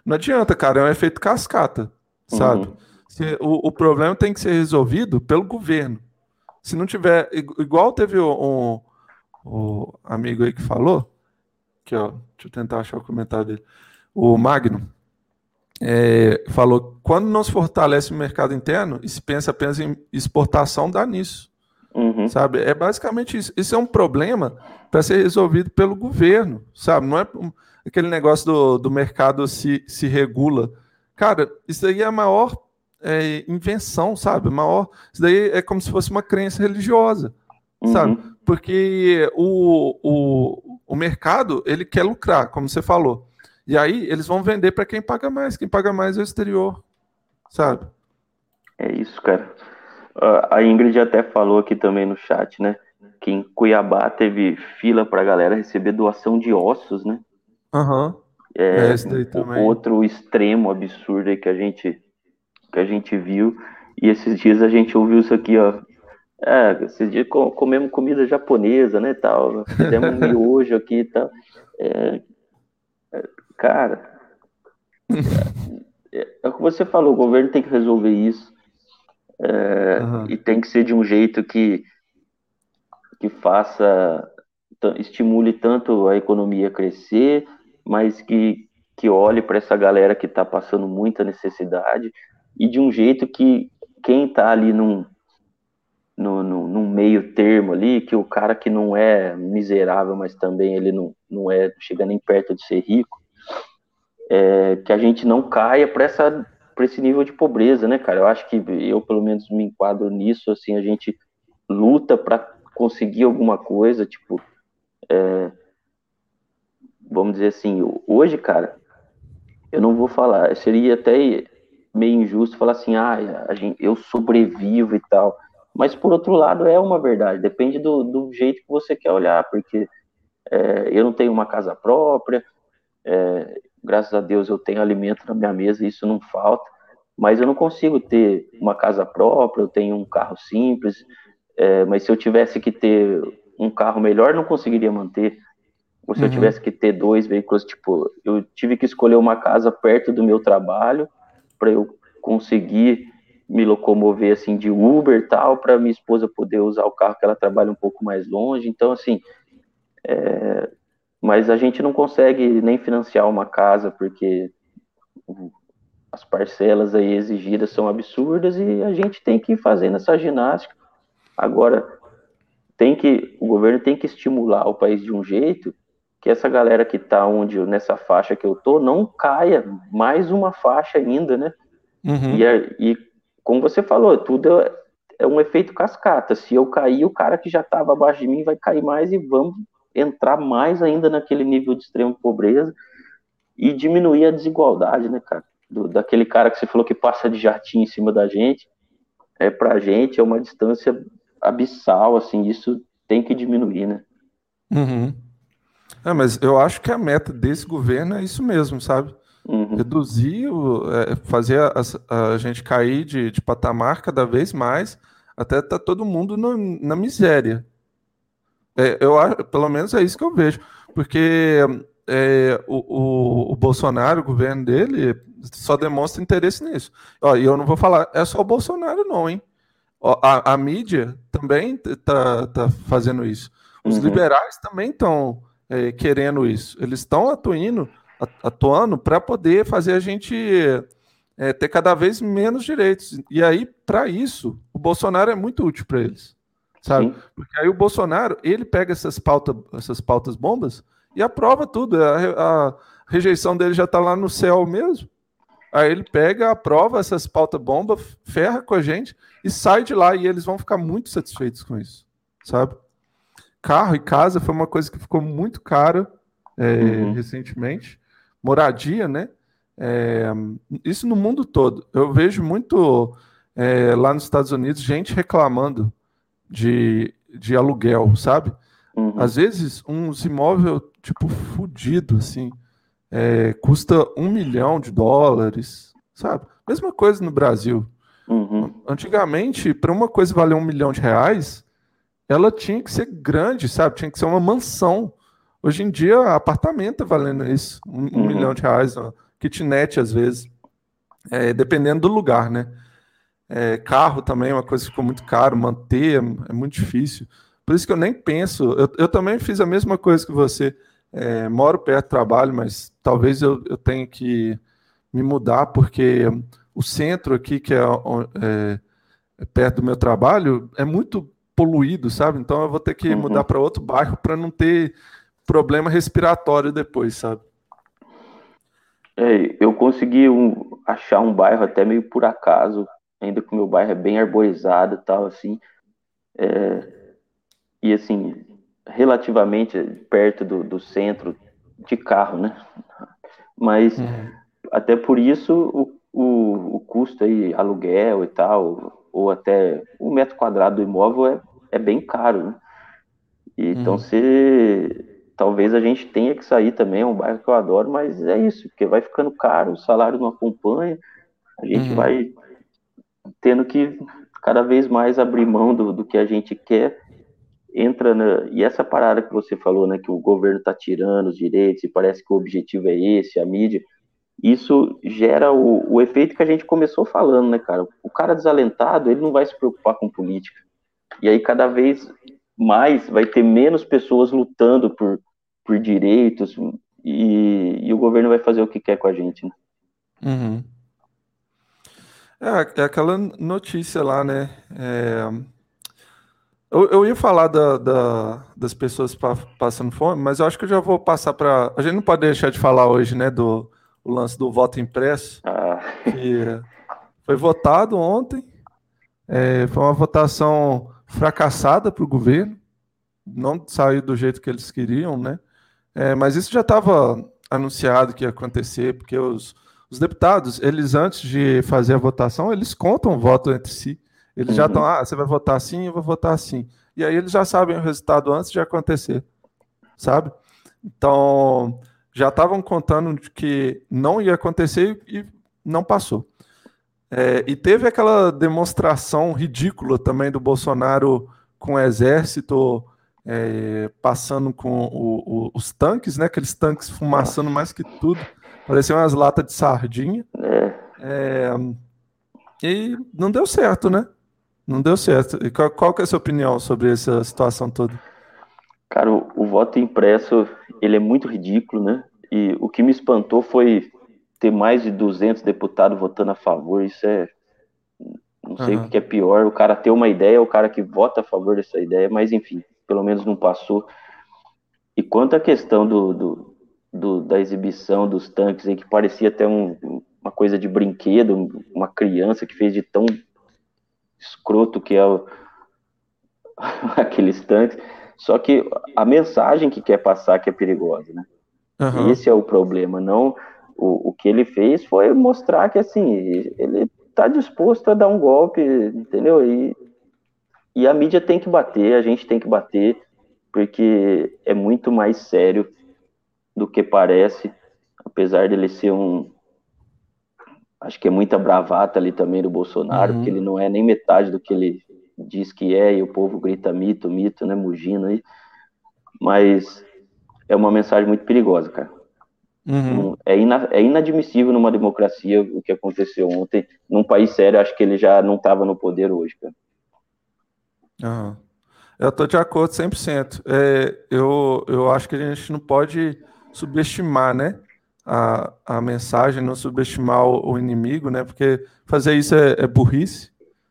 não adianta, cara, é um efeito cascata, sabe? Uhum. Se, o, o, problema tem que ser resolvido pelo governo. Se não tiver, igual teve um, um, amigo aí que falou, que ó, deixa eu tentar achar o comentário dele, o Magno, é, falou: quando não se fortalece o mercado interno e se pensa apenas em exportação, dá nisso. Uhum. Sabe? É basicamente isso. Isso é um problema para ser resolvido pelo governo, sabe? Não é aquele negócio do, do mercado se, se regula. Cara, isso aí é a maior é, invenção, sabe? maior, isso daí é como se fosse uma crença religiosa, uhum. sabe? Porque o, o, o mercado, ele quer lucrar, como você falou. E aí eles vão vender para quem paga mais. Quem paga mais é o exterior, sabe? É isso, cara. A Ingrid até falou aqui também no chat, né? Que em Cuiabá teve fila para a galera receber doação de ossos, né? Aham. Uhum. É, é outro extremo absurdo aí que a gente que a gente viu. E esses dias a gente ouviu isso aqui, ó. É, esses dias comemos comida japonesa, né, tal. Fizemos um [LAUGHS] miojo aqui e tal. É, é cara, é, é, o que você falou, o governo tem que resolver isso. É, uhum. E tem que ser de um jeito que, que faça, estimule tanto a economia a crescer, mas que, que olhe para essa galera que está passando muita necessidade e de um jeito que quem está ali num, no, no, num meio termo ali, que o cara que não é miserável, mas também ele não, não é, chega nem perto de ser rico, é, que a gente não caia para essa para esse nível de pobreza, né, cara? Eu acho que eu pelo menos me enquadro nisso, assim, a gente luta para conseguir alguma coisa, tipo, é, vamos dizer assim, hoje, cara, eu não vou falar, seria até meio injusto falar assim, ah, a gente, eu sobrevivo e tal. Mas por outro lado é uma verdade, depende do, do jeito que você quer olhar, porque é, eu não tenho uma casa própria, é, graças a Deus eu tenho alimento na minha mesa, isso não falta, mas eu não consigo ter uma casa própria, eu tenho um carro simples, é, mas se eu tivesse que ter um carro melhor, não conseguiria manter. Ou se uhum. eu tivesse que ter dois veículos, tipo, eu tive que escolher uma casa perto do meu trabalho para eu conseguir me locomover assim de Uber tal, para minha esposa poder usar o carro que ela trabalha um pouco mais longe. Então, assim, é, mas a gente não consegue nem financiar uma casa porque as parcelas aí exigidas são absurdas e a gente tem que ir fazendo essa ginástica. Agora, tem que o governo tem que estimular o país de um jeito que essa galera que está onde nessa faixa que eu tô não caia mais uma faixa ainda, né? Uhum. E, e como você falou, tudo é, é, um efeito cascata. Se eu cair, o cara que já estava abaixo de mim vai cair mais e vamos entrar mais ainda naquele nível de extrema pobreza e diminuir a desigualdade, né, cara? Do, daquele cara que você falou que passa de jardim em cima da gente. é pra gente é uma distância abissal, assim, isso tem que diminuir, né? Uhum. É, mas eu acho que a meta desse governo é isso mesmo, sabe? Uhum. Reduzir, o, é, fazer a, a, gente cair de, de patamar cada vez mais, até tá todo mundo no, na miséria. É, eu pelo menos é isso que eu vejo, porque é, o, o, o, Bolsonaro, o governo dele, só demonstra interesse nisso. Ó, e eu não vou falar, é só o Bolsonaro, não, hein? Ó, a, a, mídia também tá, tá fazendo isso. Os uhum. liberais também estão é, querendo isso. Eles estão atuando, atuando para poder fazer a gente é, ter cada vez menos direitos. E aí, para isso, o Bolsonaro é muito útil para eles, sabe? Sim. Porque aí o Bolsonaro ele pega essas pautas, essas pautas bombas e aprova tudo. A, a rejeição dele já está lá no céu mesmo. Aí ele pega, aprova essas pautas bombas, ferra com a gente e sai de lá e eles vão ficar muito satisfeitos com isso, sabe? Carro e casa foi uma coisa que ficou muito cara é, uhum. recentemente. Moradia, né? É, isso no mundo todo. Eu vejo muito é, lá nos Estados Unidos gente reclamando de, de aluguel, sabe? Uhum. Às vezes, uns imóveis, tipo, fudido, assim, é, custa um milhão de dólares, sabe? Mesma coisa no Brasil. Uhum. Antigamente, para uma coisa valer um milhão de reais, ela tinha que ser grande, sabe? Tinha que ser uma mansão. Hoje em dia, apartamento tá valendo isso, um, um uhum. milhão de reais. Ó kitnet às vezes, é, dependendo do lugar, né? É, carro também é uma coisa que ficou muito caro, manter é, é muito difícil. Por isso que eu nem penso. Eu, eu também fiz a mesma coisa que você. É, moro perto do trabalho, mas talvez eu, eu tenha que me mudar, porque o centro aqui, que é, é, é perto do meu trabalho, é muito poluído, sabe? Então eu vou ter que uhum. mudar para outro bairro para não ter problema respiratório depois, sabe? É, eu consegui um, achar um bairro até meio por acaso, ainda que o meu bairro é bem arborizado e tal, assim. É, e assim, relativamente perto do, do, centro de carro, né? Mas uhum. até por isso o, o, o, custo aí, aluguel e tal, ou até um metro quadrado do imóvel é, é bem caro, né? E, então, uhum. se talvez a gente tenha que sair também, é um bairro que eu adoro, mas é isso, porque vai ficando caro, o salário não acompanha, a gente uhum. vai tendo que cada vez mais abrir mão do, do que a gente quer, entra na, e essa parada que você falou, né, que o governo está tirando os direitos e parece que o objetivo é esse, a mídia, isso gera o, o efeito que a gente começou falando, né, cara? O cara desalentado, ele não vai se preocupar com política. E aí cada vez mais vai ter menos pessoas lutando por, por direitos e, e, o governo vai fazer o que quer com a gente. Né? Uhum. É, é, aquela notícia lá, né? É... Eu, eu, ia falar da, da, das pessoas pa, passando fome, mas eu acho que eu já vou passar para. A gente não pode deixar de falar hoje, né, do lance do voto impresso, ah. que foi votado ontem. É, foi uma votação fracassada para o governo, não saiu do jeito que eles queriam, né? É, mas isso já estava anunciado que ia acontecer, porque os, os, deputados, eles antes de fazer a votação, eles contam o voto entre si. Eles uhum. já estão, ah, você vai votar assim, eu vou votar assim. E aí eles já sabem o resultado antes de acontecer, sabe? Então, já estavam contando que não ia acontecer e não passou. É, e teve aquela demonstração ridícula também do Bolsonaro com o exército é, passando com o, o, os tanques, né? Aqueles tanques fumaçando mais que tudo. Pareciam umas latas de sardinha. É. é. e não deu certo, né? Não deu certo. E qual, qual que é a sua opinião sobre essa situação toda? Cara, o, o voto impresso, ele é muito ridículo, né? E o que me espantou foi ter mais de 200 deputados votando a favor. Isso é não sei uhum. o que é pior, o cara ter uma ideia, o cara que vota a favor dessa ideia, mas enfim, pelo menos não passou. E quanto à questão do, do, do da exibição dos tanques, aí, que parecia até um, uma coisa de brinquedo, uma criança que fez de tão escroto que é o, [LAUGHS] aqueles tanques, só que a mensagem que quer passar que é perigosa, né? Uhum. Esse é o problema, não o, o que ele fez foi mostrar que assim ele tá disposto a dar um golpe, entendeu? E, e a mídia tem que bater, a gente tem que bater, porque é muito mais sério do que parece, apesar dele ser um. Acho que é muita bravata ali também do Bolsonaro, uhum. porque ele não é nem metade do que ele diz que é, e o povo grita mito, mito, né, mugindo aí. Mas é uma mensagem muito perigosa, cara. Uhum. É, ina, é inadmissível numa democracia o que aconteceu ontem. Num país sério, acho que ele já não estava no poder hoje, cara. Uhum. Eu estou de acordo 100%. É, eu, eu acho que a gente não pode subestimar, né? A, a mensagem, não subestimar o, o inimigo, né? Porque fazer isso é, é burrice.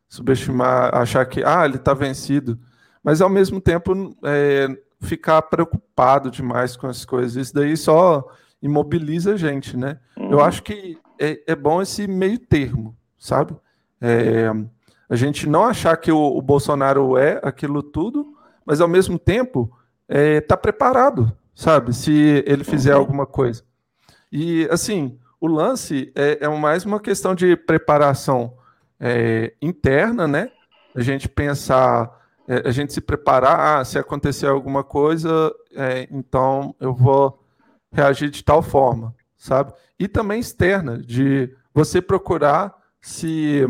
Subestimar, achar que, ah, ele está vencido. Mas, ao mesmo tempo, é, ficar preocupado demais com as coisas. Isso daí só imobiliza a gente, né? Uhum. Eu acho que é, é, bom esse meio termo, sabe? É, a gente não achar que o, o, Bolsonaro é aquilo tudo, mas ao mesmo tempo é, tá preparado, sabe? Se ele fizer uhum. alguma coisa. E assim, o lance é, é mais uma questão de preparação é, interna, né? A gente pensar é, a gente se preparar, ah, se acontecer alguma coisa, é, então eu vou reagir de tal forma, sabe? E também externa, de você procurar se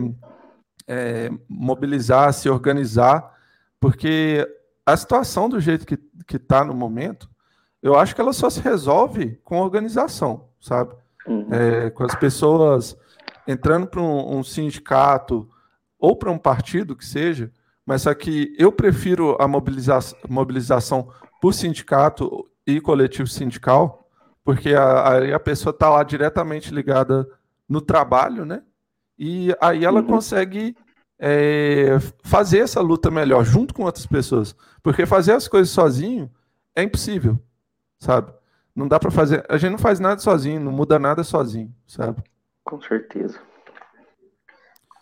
é, mobilizar, se organizar, porque a situação do jeito que está no momento, eu acho que ela só se resolve com organização, sabe? Uhum. É, com as pessoas entrando para um, um sindicato ou para um partido que seja, mas só que eu prefiro a mobiliza mobilização por sindicato e coletivo sindical, porque aí a, a, pessoa está lá diretamente ligada no trabalho, né? E aí ela uhum. consegue é, fazer essa luta melhor junto com outras pessoas. Porque fazer as coisas sozinho é impossível, sabe? Não dá para fazer. A gente não faz nada sozinho, não muda nada sozinho, sabe? Com certeza.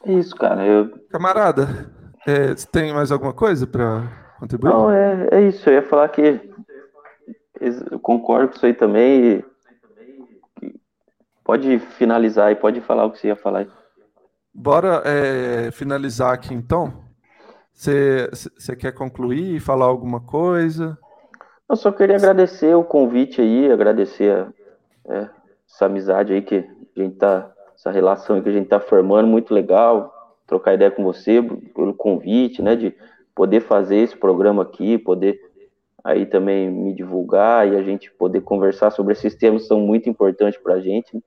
É isso, cara. Eu... Camarada, é, tem mais alguma coisa para contribuir? Não, é, é isso. Eu ia falar que eu concordo com isso aí também. Pode finalizar e pode falar o que você ia falar. Bora é, finalizar aqui então. Você quer concluir e falar alguma coisa? Eu só queria agradecer o convite aí, agradecer é, essa amizade aí que a gente tá, essa relação que a gente tá formando, muito legal trocar ideia com você, pelo convite, né, de poder fazer esse programa aqui, poder aí também me divulgar e a gente poder conversar sobre esses temas que são muito importantes para a gente.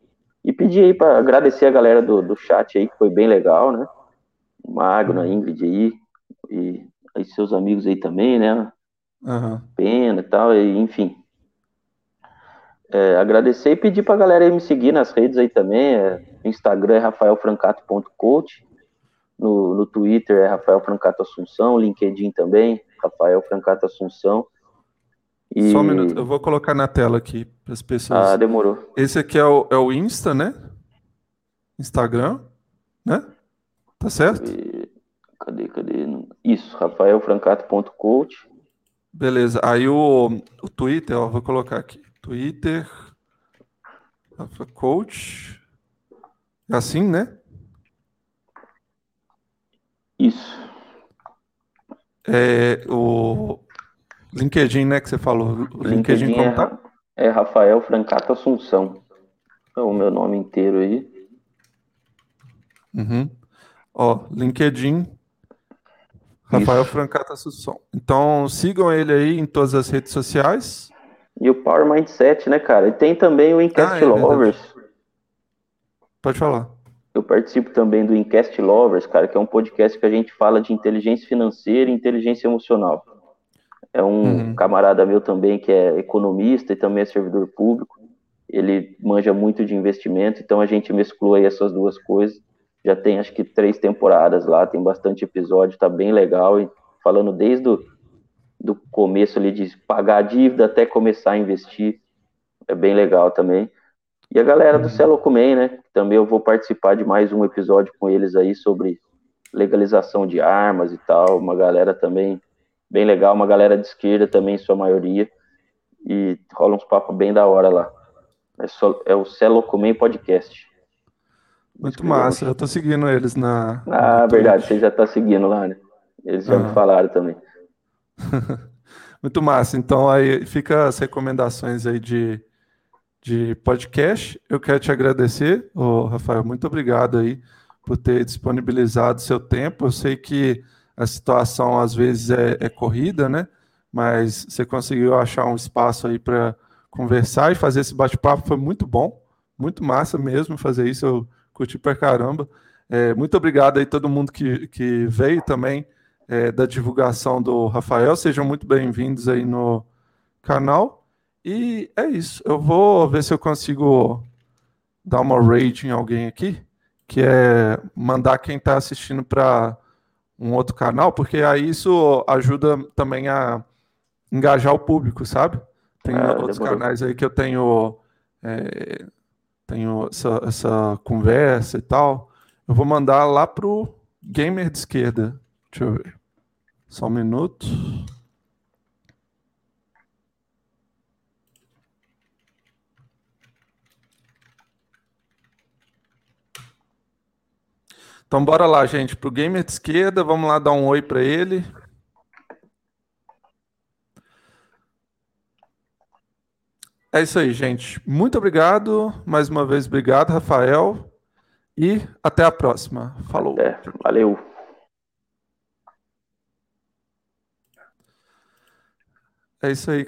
E pedir aí para agradecer a galera do, do chat aí, que foi bem legal, né? O Magno, a Ingrid aí, e aí seus amigos aí também, né? Uhum. Pena e tal, e, enfim. É, agradecer e pedir para a galera aí me seguir nas redes aí também. É, Instagram é rafaelfrancato.coach no, no Twitter é Rafael Francato Assunção, LinkedIn também, Rafael Francato Assunção. E... Só um minuto, eu vou colocar na tela aqui para as pessoas. Ah, demorou. Esse aqui é o, é o Insta, né? Instagram, né? Tá certo? Cadê, cadê? Isso, rafaelfrancato.coach. Beleza, aí o, o Twitter, ó, vou colocar aqui. Twitter, Rafa Coach. É assim, né? Isso. É, o LinkedIn, né, que você falou. O LinkedIn, LinkedIn é, tá? é Rafael Francato Assunção. É o meu nome inteiro aí. Uhum. Ó, LinkedIn, Rafael Isso. Francato Assunção. Então, sigam ele aí em todas as redes sociais. E o Power Mindset, né, cara? E tem também o Incast ah, é Lovers. Pode falar. Eu participo também do Incast Lovers, cara, que é um podcast que a gente fala de inteligência financeira e inteligência emocional. É um uhum. camarada meu também que é economista e também é servidor público. Ele manja muito de investimento, então a gente mesclou aí essas duas coisas. Já tem acho que três temporadas lá, tem bastante episódio, tá bem legal. E falando desde o do começo ali de pagar a dívida até começar a investir. É bem legal também. E a galera do uhum. Celocumen, né? Também eu vou participar de mais um episódio com eles aí sobre legalização de armas e tal. Uma galera também bem legal, uma galera de esquerda também, em sua maioria. E rola uns papos bem da hora lá. É, só, é o Celocumen Podcast. Muito massa. Eu tô seguindo eles na. Ah, verdade, você já tá seguindo lá, né? Eles já me falaram também. [LAUGHS] Muito massa. Então aí fica as recomendações aí de, de podcast. Eu quero te agradecer, ô, Rafael. Muito obrigado aí por ter disponibilizado seu tempo. Eu sei que a situação às vezes é, é corrida, né? Mas você conseguiu achar um espaço aí para conversar e fazer esse bate-papo. Foi muito bom, muito massa mesmo fazer isso. Eu curti pra caramba. É, muito obrigado aí todo mundo que, que veio também é, da divulgação do Rafael. Sejam muito bem-vindos aí no canal. E é isso. Eu vou ver se eu consigo dar uma rating em alguém aqui, que é mandar quem está assistindo para um outro canal, porque aí isso ajuda também a engajar o público, sabe? Tem ah, outros demorou. canais aí que eu tenho é, tenho essa, essa conversa e tal, eu vou mandar lá pro gamer de esquerda. Deixa eu ver. Só um minuto. Então bora lá, gente, pro gamer de esquerda, vamos lá dar um oi para ele. É isso aí, gente. Muito obrigado. Mais uma vez, obrigado, Rafael. E até a próxima. Falou. É, valeu. É isso aí.